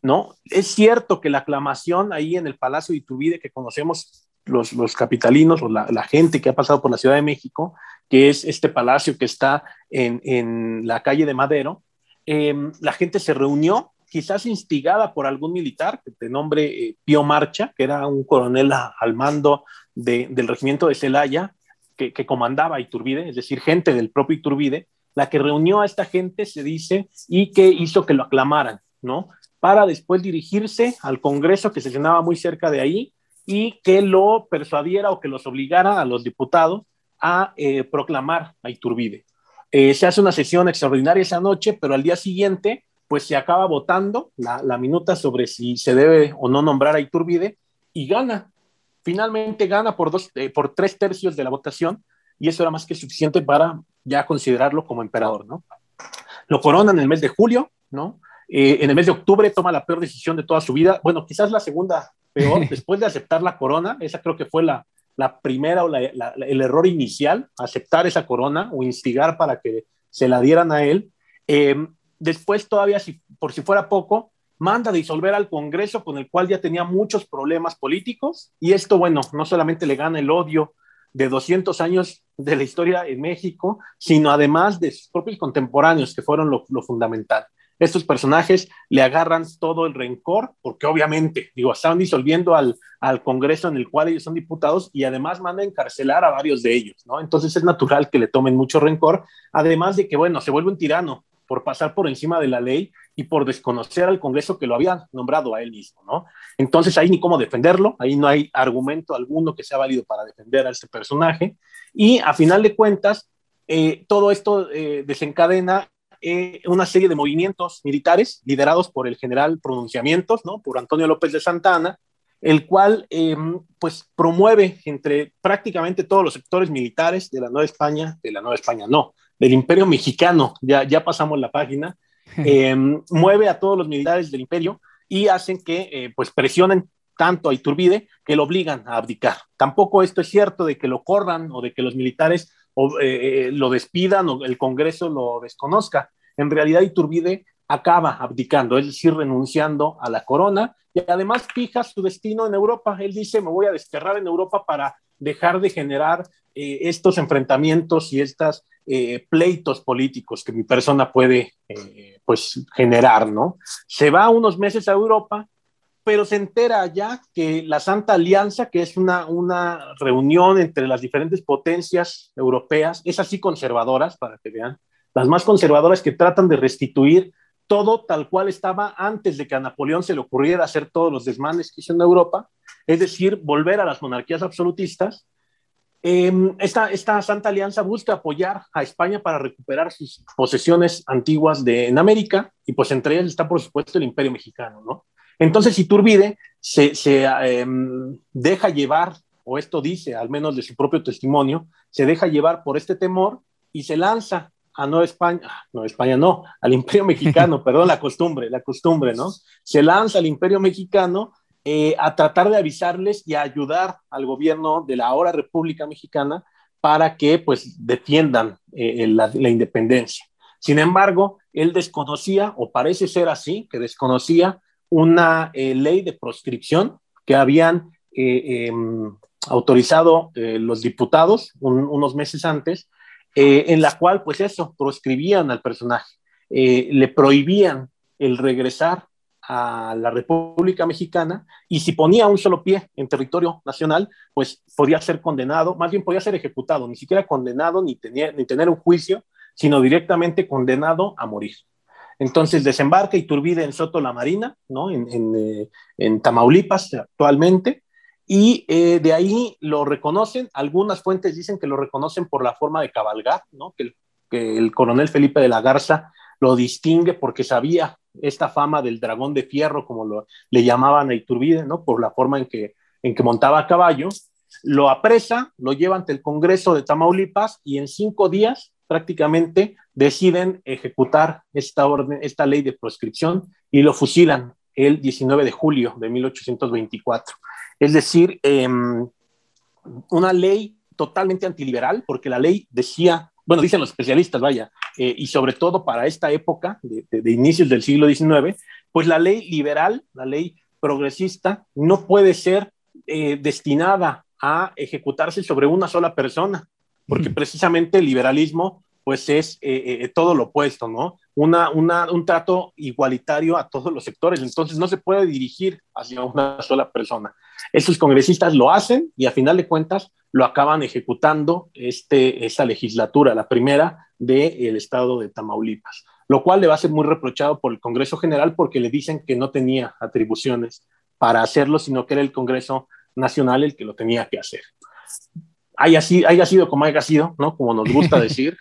¿no? Es cierto que la aclamación ahí en el Palacio de Iturbide que conocemos los, los capitalinos o la, gente que ha pasado por la Ciudad de México, que es este palacio que está en, en la calle de Madero, Em, la gente se reunió, quizás instigada por algún militar de nombre eh, Pío Marcha, que era un coronel al mando del regimiento de Celaya, que, comandaba Iturbide, es decir, gente del propio Iturbide, la que reunió a esta gente, se dice, y que hizo que lo aclamaran, ¿no? Para después dirigirse al Congreso que se llenaba muy cerca de ahí y que lo persuadiera o que los obligara a los diputados a eh, proclamar a Iturbide. Eh, se hace una sesión extraordinaria esa noche, pero al día siguiente, pues se acaba votando la, minuta sobre si se debe o no nombrar a Iturbide y gana. Finalmente gana por, dos, eh, por tres tercios de la votación y eso era más que suficiente para ya considerarlo como emperador, ¿no? Lo corona en el mes de julio, ¿no? Eh, en el mes de octubre toma la peor decisión de toda su vida. Bueno, quizás la segunda peor, después de aceptar la corona, esa creo que fue la, la primera o el error inicial, aceptar esa corona o instigar para que se la dieran a él. Em, después, todavía, si, por si fuera poco, manda disolver al Congreso con el cual ya tenía muchos problemas políticos y esto, bueno, no solamente le gana el odio de 200 años de la historia en México, sino además de sus propios contemporáneos, que fueron lo, fundamental estos personajes le agarran todo el rencor, porque obviamente, digo, están disolviendo al, al Congreso en el cual ellos son diputados y además mandan encarcelar a varios de ellos, ¿no? Entonces es natural que le tomen mucho rencor, además de que, bueno, se vuelve un tirano por pasar por encima de la ley y por desconocer al Congreso que lo había nombrado a él mismo, ¿no? Entonces ahí ni cómo defenderlo, ahí no hay argumento alguno que sea válido para defender a este personaje y a final de cuentas, eh, todo esto eh, desencadena eh, una serie de movimientos militares liderados por el general Pronunciamientos, ¿no? por Antonio López de Santana, el cual em, pues promueve entre prácticamente todos los sectores militares de la Nueva España, de la Nueva España no, del Imperio Mexicano, ya, ya pasamos la página, em, mueve a todos los militares del imperio y hacen que eh, pues presionen tanto a Iturbide que lo obligan a abdicar. Tampoco esto es cierto de que lo corran o de que los militares eh, lo despidan o el Congreso lo desconozca en realidad Iturbide acaba abdicando, es decir, renunciando a la corona y además fija su destino en Europa. Él dice, me voy a desterrar en Europa para dejar de generar eh, estos enfrentamientos y estos eh, pleitos políticos que mi persona puede eh, pues generar, ¿no? Se va unos meses a Europa, pero se entera ya que la Santa Alianza, que es una, una reunión entre las diferentes potencias europeas, es así conservadoras, para que vean, las más conservadoras que tratan de restituir todo tal cual estaba antes de que a Napoleón se le ocurriera hacer todos los desmanes que hizo en Europa, es decir, volver a las monarquías absolutistas. Em, esta, esta Santa Alianza busca apoyar a España para recuperar sus posesiones antiguas de, en América, y pues entre ellas está, por supuesto, el Imperio Mexicano, ¿no? Entonces Iturbide se, se em, deja llevar o esto dice, al menos de su propio testimonio, se deja llevar por este temor y se lanza a Nueva España, ah, no España no, al Imperio Mexicano, perdón, la costumbre, la costumbre, ¿no? Se lanza al Imperio Mexicano eh, a tratar de avisarles y a ayudar al gobierno de la ahora República Mexicana para que pues defiendan eh, la, independencia. Sin embargo, él desconocía, o parece ser así, que desconocía una eh, ley de proscripción que habían em, autorizado los diputados unos meses antes en la cual, pues eso, proscribían al personaje, le prohibían el regresar a la República Mexicana y si ponía un solo pie en territorio nacional, pues podía ser condenado, más bien podía ser ejecutado, ni siquiera condenado ni, ni tener un juicio, sino directamente condenado a morir. Entonces desembarca Iturbide en Soto la Marina, ¿no? en, en, eh, Tamaulipas actualmente, y eh, de ahí lo reconocen, algunas fuentes dicen que lo reconocen por la forma de cabalgar, ¿no? que el coronel Felipe de la Garza lo distingue porque sabía esta fama del dragón de fierro, como lo, le llamaban a Iturbide, ¿no? por la forma en que, en que montaba a caballo, lo apresa, lo lleva ante el Congreso de Tamaulipas y en cinco días prácticamente deciden ejecutar esta, orden, esta ley de proscripción y lo fusilan el 19 de julio de 1824. Es decir, em, una ley totalmente antiliberal, porque la ley decía, bueno, dicen los especialistas, vaya, eh, y sobre todo para esta época de, inicios del siglo XIX, pues la ley liberal, la ley progresista, no puede ser eh, destinada a ejecutarse sobre una sola persona, porque precisamente el liberalismo pues es eh, todo lo opuesto, ¿no? Un trato igualitario a todos los sectores, entonces no se puede dirigir hacia una sola persona. Estos congresistas lo hacen y a final de cuentas lo acaban ejecutando este, esta legislatura, la primera del estado de Tamaulipas, lo cual le va a ser muy reprochado por el Congreso General porque le dicen que no tenía atribuciones para hacerlo, sino que era el Congreso Nacional el que lo tenía que hacer. Haya, haya sido como haya sido, ¿no? Como nos gusta decir,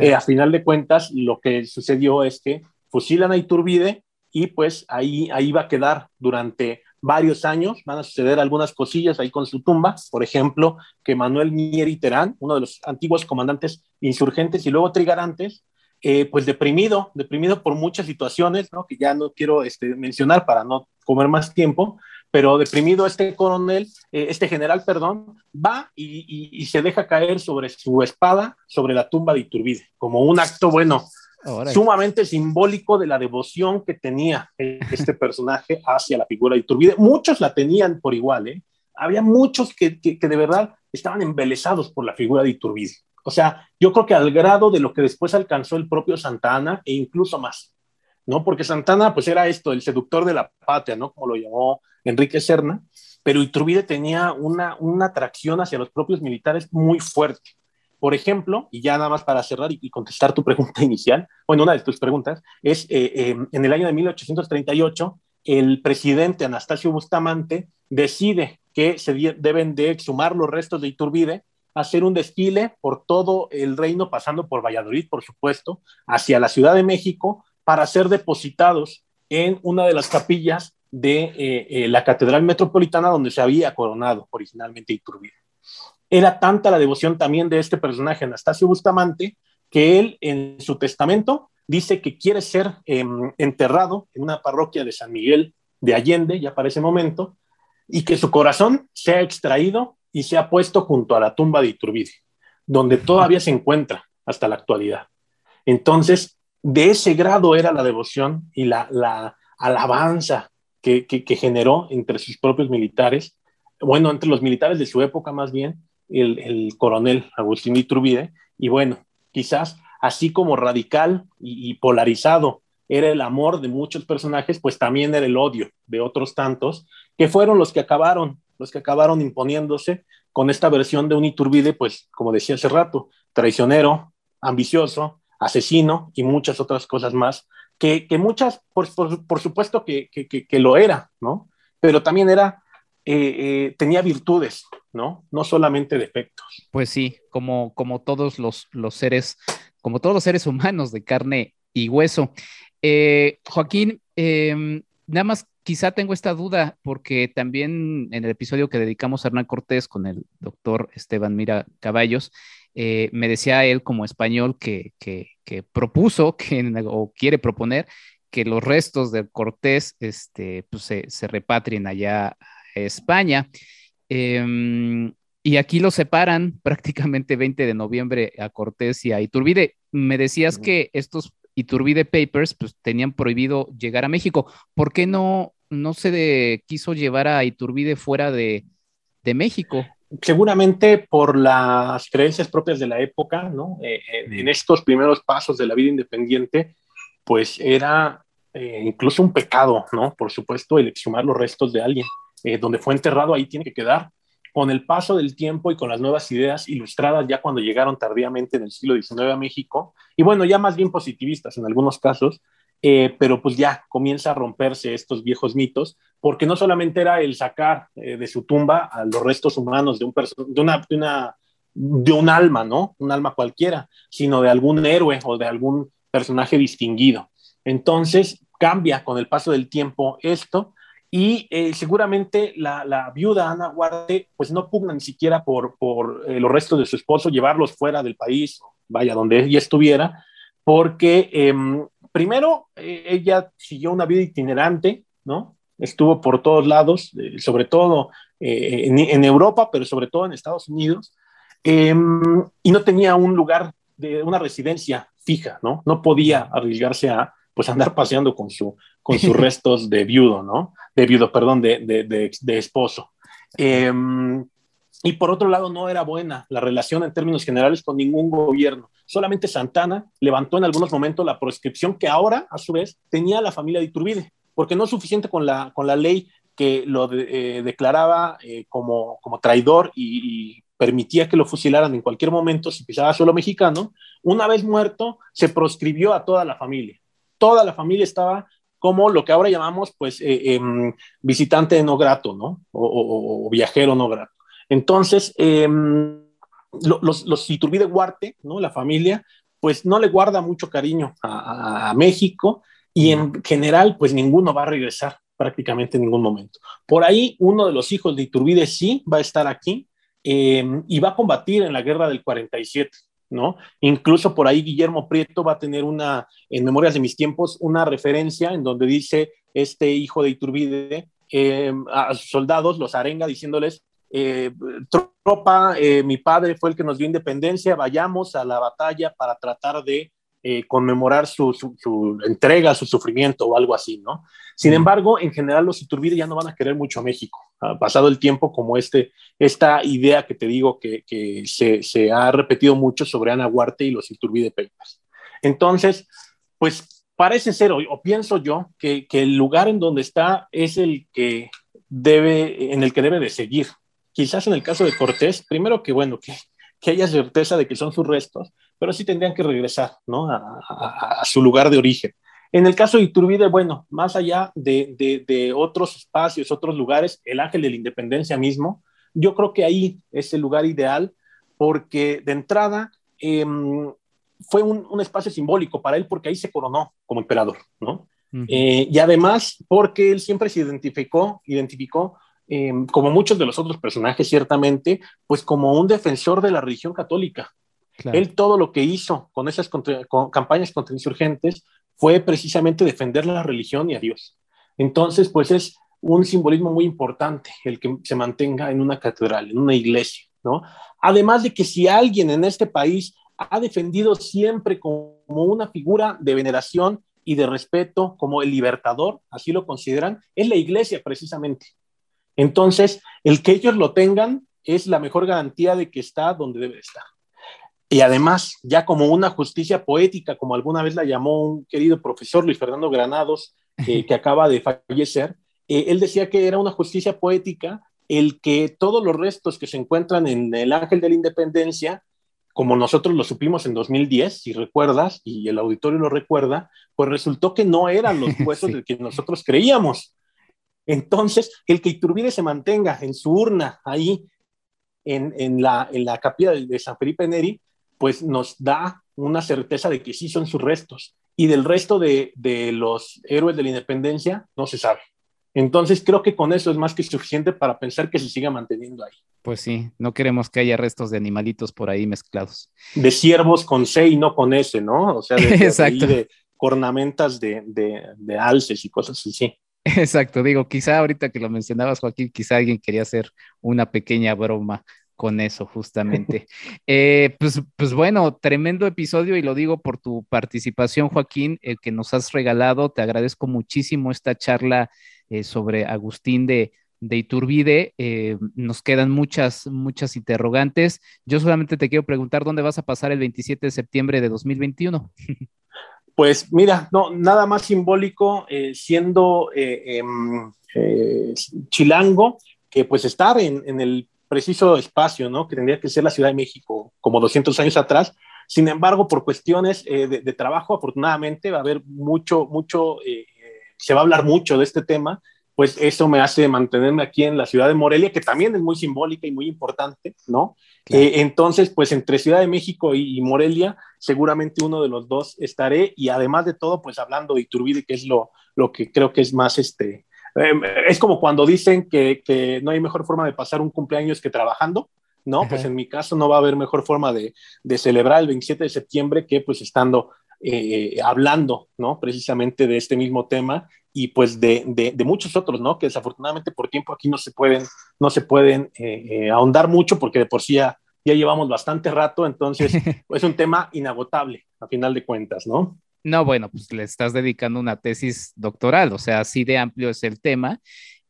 eh, a final de cuentas lo que sucedió es que fusilan a Iturbide y pues ahí, ahí va a quedar durante varios años, van a suceder algunas cosillas ahí con su tumba, por ejemplo, que Manuel Mieri Terán, uno de los antiguos comandantes insurgentes y luego trigarantes, eh, pues deprimido, deprimido por muchas situaciones, ¿no? que ya no quiero este, mencionar para no comer más tiempo, pero deprimido este coronel, eh, este general, perdón, va y, y, se deja caer sobre su espada, sobre la tumba de Iturbide, como un acto, bueno, sumamente simbólico de la devoción que tenía este personaje hacia la figura de Iturbide. Muchos la tenían por igual, ¿eh? Había muchos que, que, de verdad estaban embelesados por la figura de Iturbide. O sea, yo creo que al grado de lo que después alcanzó el propio Santana e incluso más, ¿no? Porque Santana, pues era esto, el seductor de la patria, ¿no? Como lo llamó Enrique Serna, pero Iturbide tenía una, una atracción hacia los propios militares muy fuerte. Por ejemplo, y ya nada más para cerrar y, contestar tu pregunta inicial, bueno, una de tus preguntas, es eh, eh, en el año de 1838, el presidente Anastasio Bustamante decide que se deben de exhumar los restos de Iturbide, hacer un desfile por todo el reino, pasando por Valladolid, por supuesto, hacia la Ciudad de México, para ser depositados en una de las capillas de eh, la Catedral Metropolitana donde se había coronado originalmente Iturbide. Era tanta la devoción también de este personaje, Anastasio Bustamante, que él en su testamento dice que quiere ser em, enterrado en una parroquia de San Miguel de Allende, ya para ese momento, y que su corazón sea extraído y sea puesto junto a la tumba de Iturbide, donde todavía se encuentra hasta la actualidad. Entonces, de ese grado era la devoción y la, alabanza que, generó entre sus propios militares, bueno, entre los militares de su época más bien, el, coronel Agustín Iturbide, y bueno, quizás así como radical y, polarizado era el amor de muchos personajes, pues también era el odio de otros tantos, que fueron los que acabaron, los que acabaron imponiéndose con esta versión de un Iturbide, pues como decía hace rato, traicionero, ambicioso, asesino y muchas otras cosas más, que, muchas, por, supuesto que, que, lo era, ¿no? Pero también era, eh, eh, tenía virtudes, ¿no? No solamente defectos. Pues sí, como, como todos los, los seres, como todos los seres humanos de carne y hueso. Eh, Joaquín, em, nada más quizá tengo esta duda porque también en el episodio que dedicamos a Hernán Cortés con el doctor Esteban Mira Caballos, eh, me decía él como español que, propuso que, o quiere proponer que los restos de Cortés este, pues, se, repatrien allá a España. Em, y aquí lo separan prácticamente 20 de noviembre a Cortés y a Iturbide. Me decías que estos Iturbide Papers pues, tenían prohibido llegar a México. ¿Por qué no, no se quiso llevar a Iturbide fuera de, México? Seguramente por las creencias propias de la época, ¿no? Eh, eh, en estos primeros pasos de la vida independiente, pues era eh, incluso un pecado, ¿no? Por supuesto, el exhumar los restos de alguien. donde fue enterrado, ahí tiene que quedar con el paso del tiempo y con las nuevas ideas ilustradas ya cuando llegaron tardíamente en el siglo XIX a México, y bueno, ya más bien positivistas en algunos casos, pero pues ya comienza a romperse estos viejos mitos, porque no solamente era el sacar eh, de su tumba a los restos humanos de un, de una, de, una, de un alma, ¿no? Un alma cualquiera, sino de algún héroe o de algún personaje distinguido. Entonces cambia con el paso del tiempo esto y eh, seguramente la, viuda Ana Guarte, pues no pugna ni siquiera por, por eh, los restos de su esposo, llevarlos fuera del país, vaya, donde ella estuviera, porque em, primero eh, ella siguió una vida itinerante, ¿no? Estuvo por todos lados, sobre todo en, en, Europa, pero sobre todo en Estados Unidos, em, y no tenía un lugar de una residencia fija, ¿no? No podía arriesgarse a pues andar paseando con, su, con sus restos de viudo, ¿no? De viudo, perdón, de, de, de, esposo. Em, y por otro lado, no era buena la relación en términos generales con ningún gobierno. Solamente Santana levantó en algunos momentos la proscripción que ahora, a su vez, tenía la familia de Iturbide, porque no es suficiente con la, con la ley que lo eh, declaraba eh, como, como traidor y, permitía que lo fusilaran en cualquier momento si pisaba suelo mexicano. Una vez muerto, se proscribió a toda la familia toda la familia estaba como lo que ahora llamamos, pues, eh, em, visitante no grato, ¿no? O, viajero no grato. Entonces, em, los, los Iturbide Huarte, ¿no? La familia, pues no le guarda mucho cariño a, México y en general, pues ninguno va a regresar prácticamente en ningún momento. Por ahí, uno de los hijos de Iturbide sí va a estar aquí em, y va a combatir en la guerra del 47. ¿no? Incluso por ahí Guillermo Prieto va a tener una, en Memorias de mis tiempos, una referencia en donde dice este hijo de Iturbide eh, a sus soldados, los arenga diciéndoles, eh, tropa, eh, mi padre fue el que nos dio independencia, vayamos a la batalla para tratar de eh, conmemorar su, entrega, su sufrimiento o algo así, ¿no? Sin embargo, en general los Iturbide ya no van a querer mucho a México. Ha pasado el tiempo como este, esta idea que te digo que, se, ha repetido mucho sobre Ana Huarte y los Iturbide Papers. Entonces, pues parece ser, o, pienso yo, que, el lugar en donde está es el que debe, en el que debe de seguir. Quizás en el caso de Cortés, primero que bueno, que, que haya certeza de que son sus restos, pero sí tendrían que regresar ¿no? a, su lugar de origen. En el caso de Iturbide, bueno, más allá de, otros espacios, otros lugares, el Ángel de la Independencia mismo, yo creo que ahí es el lugar ideal porque de entrada em, fue un, espacio simbólico para él porque ahí se coronó como emperador, ¿no? Eh, y además porque él siempre se identificó, identificó em, como muchos de los otros personajes, ciertamente, pues como un defensor de la religión católica, él todo lo que hizo con esas campañas contra insurgentes fue precisamente defender la religión y a Dios. Entonces, pues es un simbolismo muy importante el que se mantenga en una catedral, en una iglesia, ¿no? Además de que si alguien en este país ha defendido siempre como una figura de veneración y de respeto, como el libertador, así lo consideran, es la iglesia precisamente. Entonces, el que ellos lo tengan es la mejor garantía de que está donde debe estar. Y además, ya como una justicia poética, como alguna vez la llamó un querido profesor Luis Fernando Granados, que acaba de fallecer, eh, él decía que era una justicia poética el que todos los restos que se encuentran en el Ángel de la Independencia, como nosotros lo supimos en 2010, si recuerdas, y el auditorio lo recuerda, pues resultó que no eran los huesos de que nosotros creíamos. Entonces, el que Iturbide se mantenga en su urna ahí en, en, la, en la capilla de San Felipe Neri, pues nos da una certeza de que sí son sus restos. Y del resto de, los héroes de la independencia no se sabe. Entonces creo que con eso es más que suficiente para pensar que se siga manteniendo ahí. Pues sí, no queremos que haya restos de animalitos por ahí mezclados. De ciervos con C y no con S, ¿no? O sea, de, Exacto. de, cornamentas de, de, alces y cosas así. Exacto, digo, quizá ahorita que lo mencionabas, Joaquín, quizá alguien quería hacer una pequeña broma con eso, justamente. Eh, pues, pues bueno, tremendo episodio y lo digo por tu participación, Joaquín, el que nos has regalado. Te agradezco muchísimo esta charla eh, sobre Agustín de, de Iturbide. Eh, nos quedan muchas, muchas interrogantes. Yo solamente te quiero preguntar dónde vas a pasar el 27 de septiembre de 2021. Pues mira, no, nada más simbólico, siendo em, chilango, que pues estar en el preciso espacio, ¿no? Que tendría que ser la Ciudad de México, como 200 años atrás. Sin embargo, por cuestiones eh, de, trabajo, afortunadamente va a haber mucho, mucho, eh, se va a hablar mucho de este tema, pues eso me hace mantenerme aquí en la ciudad de Morelia, que también es muy simbólica y muy importante, ¿no? Eh, entonces, pues entre Ciudad de México y, Morelia, seguramente uno de los dos estaré, y además de todo, pues hablando de Iturbide, que es lo, lo que creo que es más, este, Em, es como cuando dicen que, que, no hay mejor forma de pasar un cumpleaños que trabajando, ¿no? Pues en mi caso no va a haber mejor forma de, de celebrar el 27 de septiembre que pues estando eh, hablando, ¿no? Precisamente de este mismo tema y pues de, de, muchos otros, ¿no? Que desafortunadamente por tiempo aquí no se pueden, no se pueden eh, eh, ahondar mucho porque de por sí ya, ya llevamos bastante rato, entonces es un tema inagotable a final de cuentas, ¿no? No, bueno, pues le estás dedicando una tesis doctoral, o sea, así de amplio es el tema.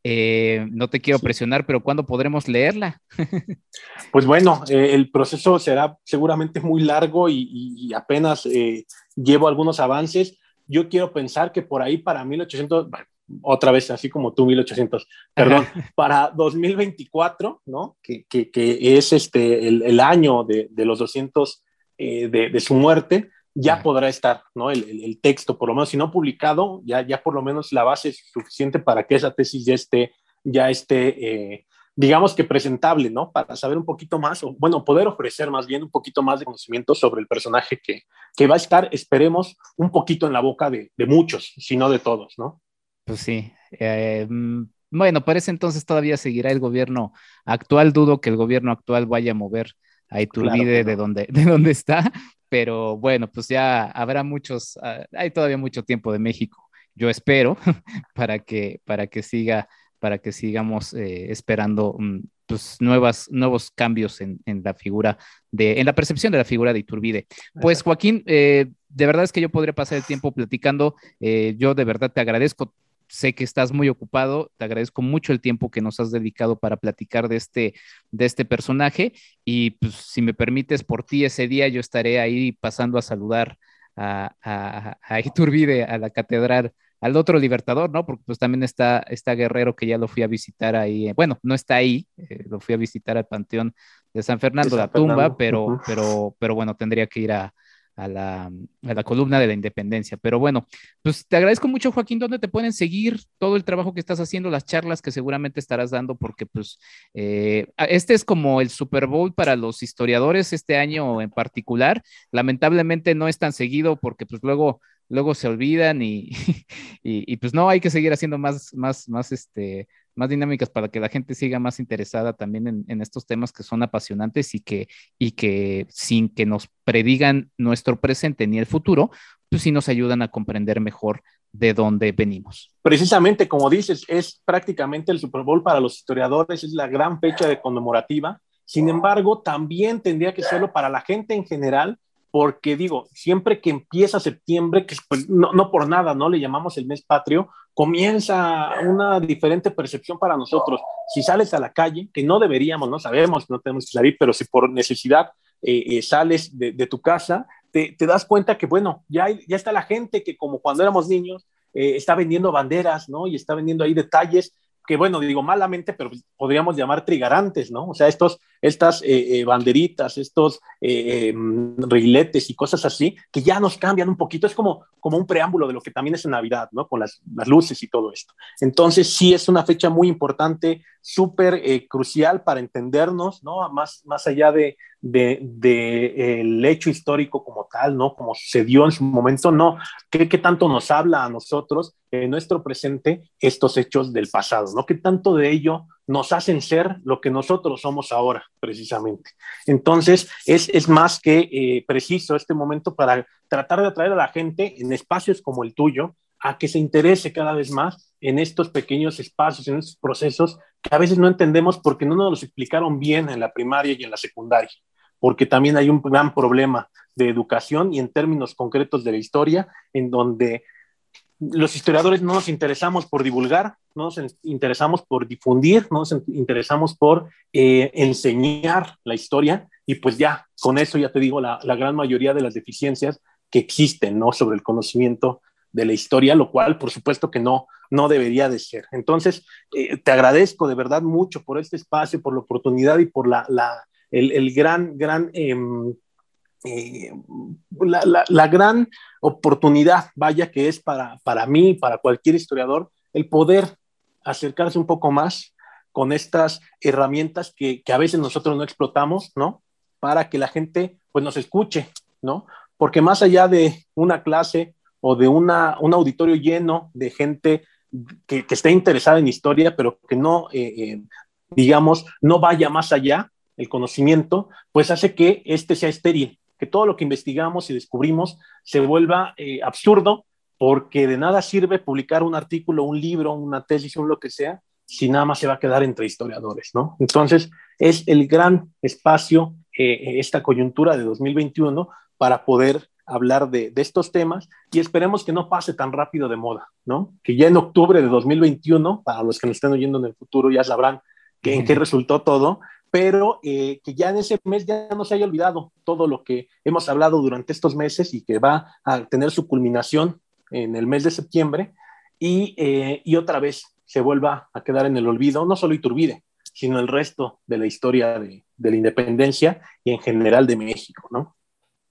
Eh, no te quiero presionar, pero ¿cuándo podremos leerla? pues bueno, eh, el proceso será seguramente muy largo y, apenas eh, llevo algunos avances. Yo quiero pensar que por ahí para 1800, otra vez así como tú, 1800, perdón, para 2024, ¿no? Que, que, que es este, el, año de, de los 200 de, de, su muerte, ya podrá estar, ¿no? El, texto, por lo menos, si no publicado, ya, ya por lo menos la base es suficiente para que esa tesis ya esté, ya esté, eh, digamos que presentable, ¿no? Para saber un poquito más, o bueno, poder ofrecer más bien un poquito más de conocimiento sobre el personaje que, que va a estar, esperemos, un poquito en la boca de, muchos, si no de todos, ¿no? Pues sí. Eh, mm, bueno, parece entonces todavía seguirá el gobierno actual. Dudo que el gobierno actual vaya a mover a Iturbide de, donde, de donde está, pero bueno, pues ya habrá muchos, ah, hay todavía mucho tiempo de México, yo espero, para que, para que siga, para que sigamos eh, esperando mm, pues, nuevas, nuevos cambios en, la figura de, en la percepción de la figura de Iturbide. Pues Joaquín, eh, de verdad es que yo podría pasar el tiempo platicando, eh, yo de verdad te agradezco sé que estás muy ocupado, te agradezco mucho el tiempo que nos has dedicado para platicar de este, de este personaje y pues si me permites, por ti ese día yo estaré ahí pasando a saludar a, a, Iturbide, a la catedral, al otro libertador, ¿no? Porque pues también está, está Guerrero que ya lo fui a visitar ahí, bueno, no está ahí, eh, lo fui a visitar al Panteón de San Fernando, de la tumba, pero, pero, pero bueno, tendría que ir a, a la, a la, columna de la independencia. Pero bueno, pues te agradezco mucho, Joaquín, ¿dónde te pueden seguir todo el trabajo que estás haciendo, las charlas que seguramente estarás dando? Porque pues eh, este es como el Super Bowl para los historiadores este año en particular. Lamentablemente no es tan seguido porque pues luego luego se olvidan y, y, y, pues no, hay que seguir haciendo más, más, más, este, más dinámicas para que la gente siga más interesada también en, estos temas que son apasionantes y que, y que sin que nos predigan nuestro presente ni el futuro, pues sí nos ayudan a comprender mejor de dónde venimos. Precisamente, como dices, es prácticamente el Super Bowl para los historiadores, es la gran fecha de conmemorativa. Sin embargo, también tendría que serlo para la gente en general, porque digo, siempre que empieza septiembre, que pues, no, no, por nada, ¿no? Le llamamos el mes patrio, comienza una diferente percepción para nosotros. Si sales a la calle, que no deberíamos, no sabemos, no tenemos que salir, pero si por necesidad eh, eh, sales de, tu casa, te, das cuenta que, bueno, ya, ya está la gente que como cuando éramos niños, eh, está vendiendo banderas, ¿no? Y está vendiendo ahí detalles que bueno, digo malamente, pero podríamos llamar trigarantes, ¿no? O sea, estos, estas eh, eh, banderitas, estos eh, em, riletes y cosas así, que ya nos cambian un poquito, es como, como un preámbulo de lo que también es en Navidad, ¿no? Con las, las luces y todo esto. Entonces, sí es una fecha muy importante, súper crucial para entendernos, ¿no? Más, más allá de, del hecho histórico como tal, ¿no? Como sucedió en su momento, no. ¿Qué, ¿Qué, tanto nos habla a nosotros en nuestro presente estos hechos del pasado, ¿no? ¿Qué tanto de ello nos hacen ser lo que nosotros somos ahora, precisamente? Entonces, es, es más que eh, preciso este momento para tratar de atraer a la gente en espacios como el tuyo a que se interese cada vez más en estos pequeños espacios, en estos procesos que a veces no entendemos porque no nos los explicaron bien en la primaria y en la secundaria porque también hay un gran problema de educación y en términos concretos de la historia, en donde los historiadores no nos interesamos por divulgar, no nos interesamos por difundir, no nos interesamos por eh, enseñar la historia y pues ya, con eso ya te digo la, gran mayoría de las deficiencias que existen, ¿no? Sobre el conocimiento de la historia, lo cual por supuesto que no, no debería de ser. Entonces, eh, te agradezco de verdad mucho por este espacio, por la oportunidad y por la el, gran, gran, em, eh, la, gran oportunidad, vaya, que es para, para mí, para cualquier historiador, el poder acercarse un poco más con estas herramientas que, a veces nosotros no explotamos, ¿no? Para que la gente, pues, nos escuche, ¿no? Porque más allá de una clase o de una, un auditorio lleno de gente que, que esté interesada en historia, pero que no, eh, eh, digamos, no vaya más allá, el conocimiento, pues hace que este sea estéril, que todo lo que investigamos y descubrimos se vuelva eh, absurdo, porque de nada sirve publicar un artículo, un libro, una tesis, o lo que sea, si nada más se va a quedar entre historiadores, ¿no? Entonces, es el gran espacio, eh, esta coyuntura de 2021, para poder hablar de, de, estos temas y esperemos que no pase tan rápido de moda, ¿no? Que ya en octubre de 2021, para los que nos estén oyendo en el futuro, ya sabrán que, en qué resultó todo, pero eh, que ya en ese mes ya no se haya olvidado todo lo que hemos hablado durante estos meses y que va a tener su culminación en el mes de septiembre y, eh, y otra vez se vuelva a quedar en el olvido, no solo Iturbide, sino el resto de la historia de, la independencia y en general de México, ¿no?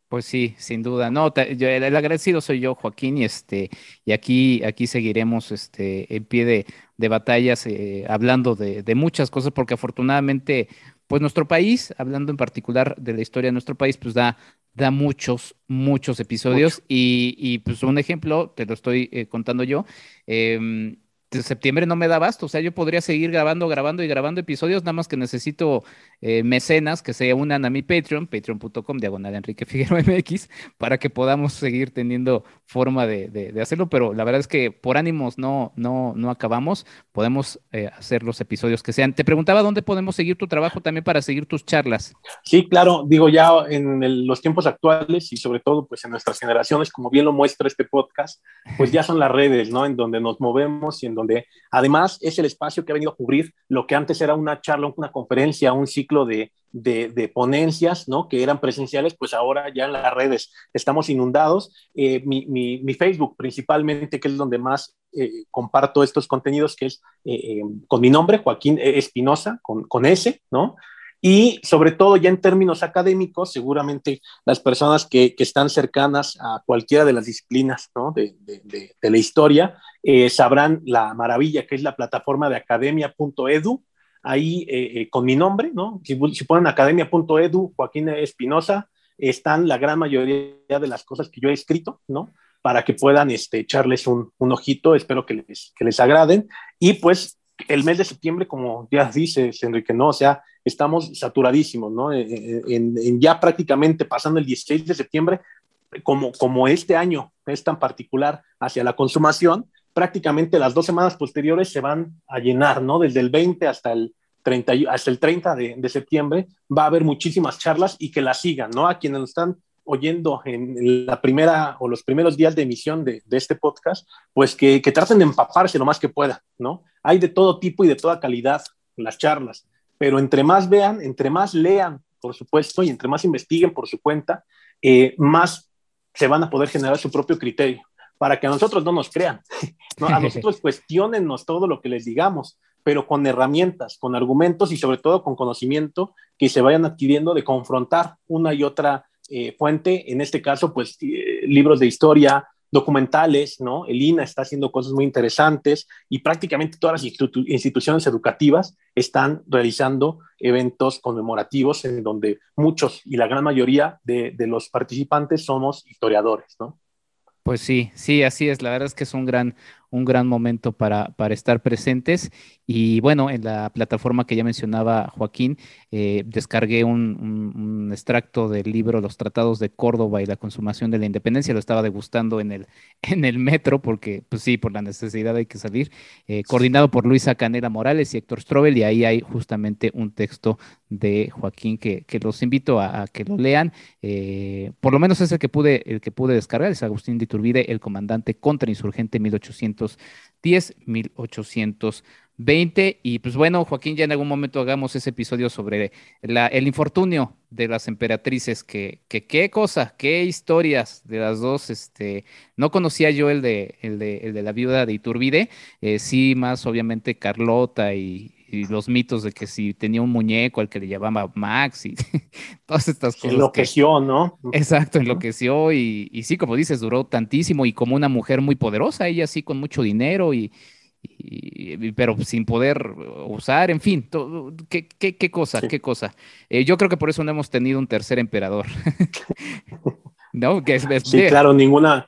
Pues sí, sin duda. No, yo, el, agradecido soy yo, Joaquín, y este, y aquí, aquí seguiremos este, en pie de, de batallas, eh, hablando de, de, muchas cosas, porque afortunadamente, pues nuestro país, hablando en particular de la historia de nuestro país, pues da, da muchos, muchos episodios. Y, y, pues un ejemplo, te lo estoy eh, contando yo. Eh, septiembre no me da basto, o sea, yo podría seguir grabando, grabando y grabando episodios, nada más que necesito eh, mecenas que se unan a mi Patreon, patreon.com, diagonal Enrique Figueroa MX, para que podamos seguir teniendo forma de, de, hacerlo, pero la verdad es que por ánimos no, no, no acabamos, podemos eh, hacer los episodios que sean. Te preguntaba dónde podemos seguir tu trabajo también para seguir tus charlas. Sí, claro, digo ya en los tiempos actuales y sobre todo pues en nuestras generaciones, como bien lo muestra este podcast, pues ya son las redes, ¿no? En donde nos movemos y en donde además es el espacio que ha venido a cubrir lo que antes era una charla, una conferencia, un ciclo de, de, ponencias, ¿no? Que eran presenciales, pues ahora ya en las redes estamos inundados. Eh, mi, mi, Facebook principalmente, que es donde más eh, comparto estos contenidos, que es eh, con mi nombre, Joaquín Espinosa, con, con S, ¿no? Y sobre todo ya en términos académicos, seguramente las personas que, que están cercanas a cualquiera de las disciplinas ¿no? de, de, de, la historia eh, sabrán la maravilla que es la plataforma de academia.edu, ahí eh, eh, con mi nombre, ¿no? Si, si ponen academia.edu, Joaquín Espinosa, están la gran mayoría de las cosas que yo he escrito, ¿no? Para que puedan este, echarles un, un ojito, espero que les, que les agraden. Y pues el mes de septiembre, como ya dices, Enrique, ¿no? O sea, estamos saturadísimos, ¿no? En, ya prácticamente pasando el 16 de septiembre, como, como este año es tan particular hacia la consumación, prácticamente las dos semanas posteriores se van a llenar, ¿no? Desde el 20 hasta el 30, hasta el 30 de, septiembre va a haber muchísimas charlas y que las sigan, ¿no? A quienes están oyendo en la primera o los primeros días de emisión de, de este podcast, pues que, que, traten de empaparse lo más que puedan, ¿no? Hay de todo tipo y de toda calidad las charlas, pero entre más vean, entre más lean, por supuesto, y entre más investiguen por su cuenta, eh, más se van a poder generar su propio criterio, para que a nosotros no nos crean, ¿no? a nosotros cuestionennos todo lo que les digamos, pero con herramientas, con argumentos y sobre todo con conocimiento que se vayan adquiriendo de confrontar una y otra eh, fuente, en este caso, pues eh, libros de historia, documentales, ¿no? El INA está haciendo cosas muy interesantes y prácticamente todas las instituciones educativas están realizando eventos conmemorativos en donde muchos y la gran mayoría de, de los participantes somos historiadores, ¿no? Pues sí, sí, así es. La verdad es que es un gran, un gran momento para, para estar presentes. Y bueno, en la plataforma que ya mencionaba Joaquín, eh, descargué un, extracto del libro Los Tratados de Córdoba y la Consumación de la Independencia. Lo estaba degustando en el, en el metro porque, pues sí, por la necesidad hay que salir. Eh, coordinado por Luisa Canela Morales y Héctor Strobel. Y ahí hay justamente un texto de Joaquín que, que los invito a, que lo lean. Eh, por lo menos es el que pude, el que pude descargar. Es Agustín de Iturbide, el comandante contrainsurgente 1800 1810, 1820. Y pues bueno, Joaquín, ya en algún momento hagamos ese episodio sobre el infortunio de las emperatrices, que, qué cosa, qué historias de las dos. Este, no conocía yo el de, el de, la viuda de Iturbide, eh, sí, más obviamente Carlota y, los mitos de que si tenía un muñeco al que le llamaba Max y todas estas cosas. Enloqueció, ¿no? Exacto, enloqueció y, y, sí, como dices, duró tantísimo y como una mujer muy poderosa, ella sí con mucho dinero y, pero sin poder usar, en fin, qué, qué, qué, cosa, qué cosa. Eh, yo creo que por eso no hemos tenido un tercer emperador. ¿No? Que es, sí, claro, ninguna,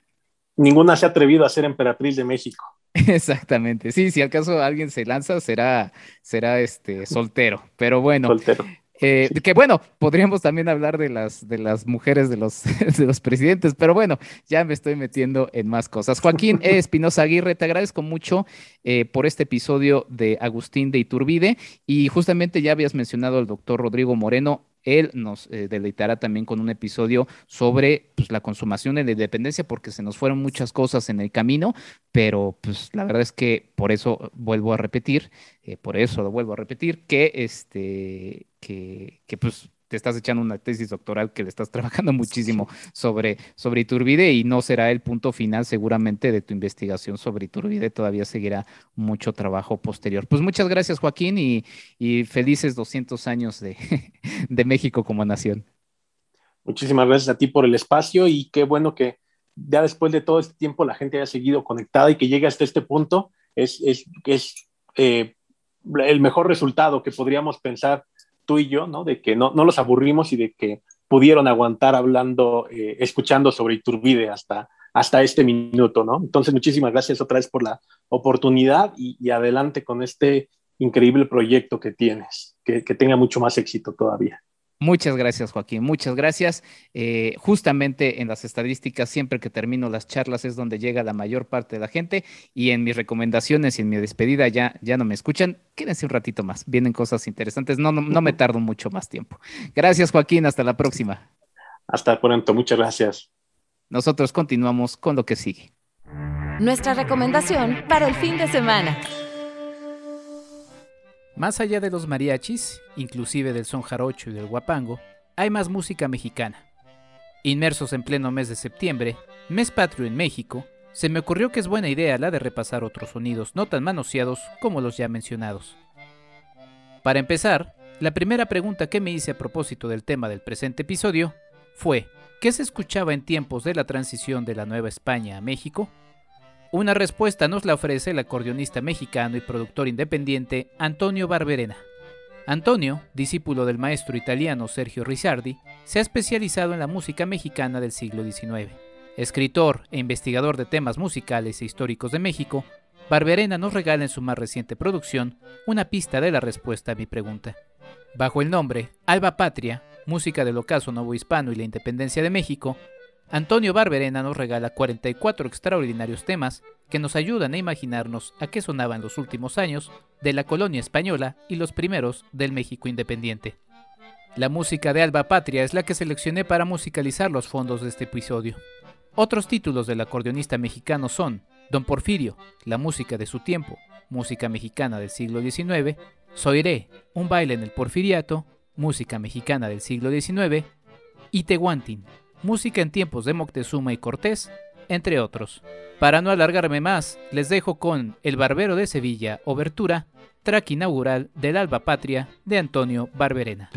ninguna se ha atrevido a ser emperatriz de México. Exactamente. Sí, si acaso alguien se lanza, será, será este soltero. Pero bueno. Soltero. Eh, que bueno, podríamos también hablar de las, de las mujeres de los, de los presidentes, pero bueno, ya me estoy metiendo en más cosas. Joaquín Espinosa Aguirre, te agradezco mucho eh, por este episodio de Agustín de Iturbide y justamente ya habías mencionado al doctor Rodrigo Moreno él nos eh, deleitará también con un episodio sobre pues, la consumación de la independencia, porque se nos fueron muchas cosas en el camino, pero pues la verdad es que por eso vuelvo a repetir, eh, por eso lo vuelvo a repetir, que este, que, que pues te estás echando una tesis doctoral que le estás trabajando muchísimo sobre, sobre Iturbide y no será el punto final seguramente de tu investigación sobre Iturbide, todavía seguirá mucho trabajo posterior. Pues muchas gracias Joaquín y, felices 200 años de, de México como nación. Muchísimas gracias a ti por el espacio y qué bueno que ya después de todo este tiempo la gente haya seguido conectada y que llegue hasta este punto. Es, es, es eh, el mejor resultado que podríamos pensar tú y yo, ¿no? De que no, no los aburrimos y de que pudieron aguantar hablando, eh, escuchando sobre Iturbide hasta, hasta este minuto, ¿no? Entonces, muchísimas gracias otra vez por la oportunidad y, adelante con este increíble proyecto que tienes, que, que tenga mucho más éxito todavía. Muchas gracias, Joaquín. Muchas gracias. Eh, justamente en las estadísticas, siempre que termino las charlas es donde llega la mayor parte de la gente y en mis recomendaciones y en mi despedida ya, ya no me escuchan. Quédense un ratito más. Vienen cosas interesantes. No, no, no me tardo mucho más tiempo. Gracias, Joaquín. Hasta la próxima. Hasta pronto. Muchas gracias. Nosotros continuamos con lo que sigue. Nuestra recomendación para el fin de semana. Más allá de los mariachis, inclusive del son jarocho y del guapango, hay más música mexicana. Inmersos en pleno mes de septiembre, mes patrio en México, se me ocurrió que es buena idea la de repasar otros sonidos no tan manoseados como los ya mencionados. Para empezar, la primera pregunta que me hice a propósito del tema del presente episodio fue, ¿qué se escuchaba en tiempos de la transición de la Nueva España a México? Una respuesta nos la ofrece el acordeonista mexicano y productor independiente Antonio Barberena. Antonio, discípulo del maestro italiano Sergio Rizzardi, se ha especializado en la música mexicana del siglo XIX. Escritor e investigador de temas musicales e históricos de México, Barberena nos regala en su más reciente producción una pista de la respuesta a mi pregunta. Bajo el nombre Alba Patria, música del ocaso nuevo hispano y la independencia de México, Antonio Barberena nos regala 44 extraordinarios temas que nos ayudan a imaginarnos a qué sonaban los últimos años de la colonia española y los primeros del México independiente. La música de Alba Patria es la que seleccioné para musicalizar los fondos de este episodio. Otros títulos del acordeonista mexicano son Don Porfirio, la música de su tiempo, música mexicana del siglo XIX, Soiré, un baile en el porfiriato, música mexicana del siglo XIX, y Tehuantin, música en tiempos de Moctezuma y Cortés, entre otros. Para no alargarme más, les dejo con El Barbero de Sevilla, Obertura, track inaugural del Alba Patria de Antonio Barberena.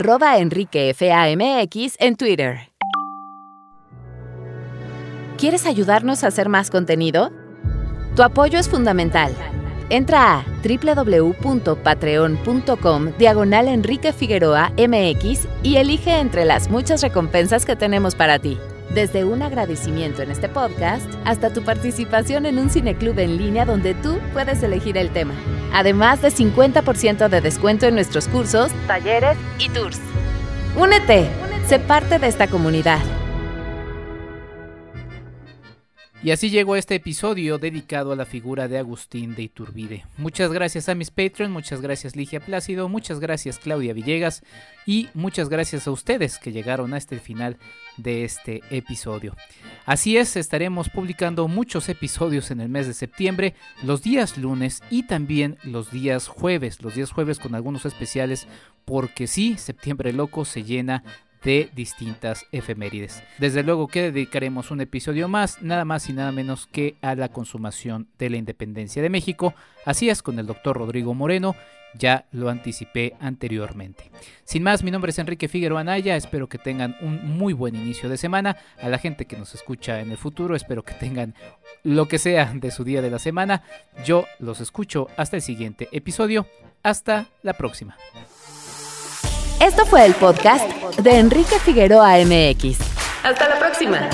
Arroba enriquefamx en Twitter. ¿Quieres ayudarnos a hacer más contenido? Tu apoyo es fundamental. Entra a www.patreon.com diagonal Enrique Figueroa MX y elige entre las muchas recompensas que tenemos para ti. Desde un agradecimiento en este podcast hasta tu participación en un cineclub en línea donde tú puedes elegir el tema. Además de 50% de descuento en nuestros cursos, talleres y tours. Únete, sé parte de esta comunidad. Y así llegó este episodio dedicado a la figura de Agustín de Iturbide. Muchas gracias a mis Patreon, muchas gracias Ligia Plácido, muchas gracias Claudia Villegas y muchas gracias a ustedes que llegaron hasta el final de este episodio. Así es, estaremos publicando muchos episodios en el mes de septiembre, los días lunes y también los días jueves, los días jueves con algunos especiales porque sí, septiembre loco se llena de distintas efemérides. Desde luego que dedicaremos un episodio más, nada más y nada menos que a la consumación de la independencia de México. Así es con el doctor Rodrigo Moreno, ya lo anticipé anteriormente. Sin más, mi nombre es Enrique Figueroa Anaya, espero que tengan un muy buen inicio de semana. A la gente que nos escucha en el futuro, espero que tengan lo que sea de su día de la semana. Yo los escucho hasta el siguiente episodio. Hasta la próxima. Esto fue el podcast de Enrique Figueroa MX. Hasta la próxima.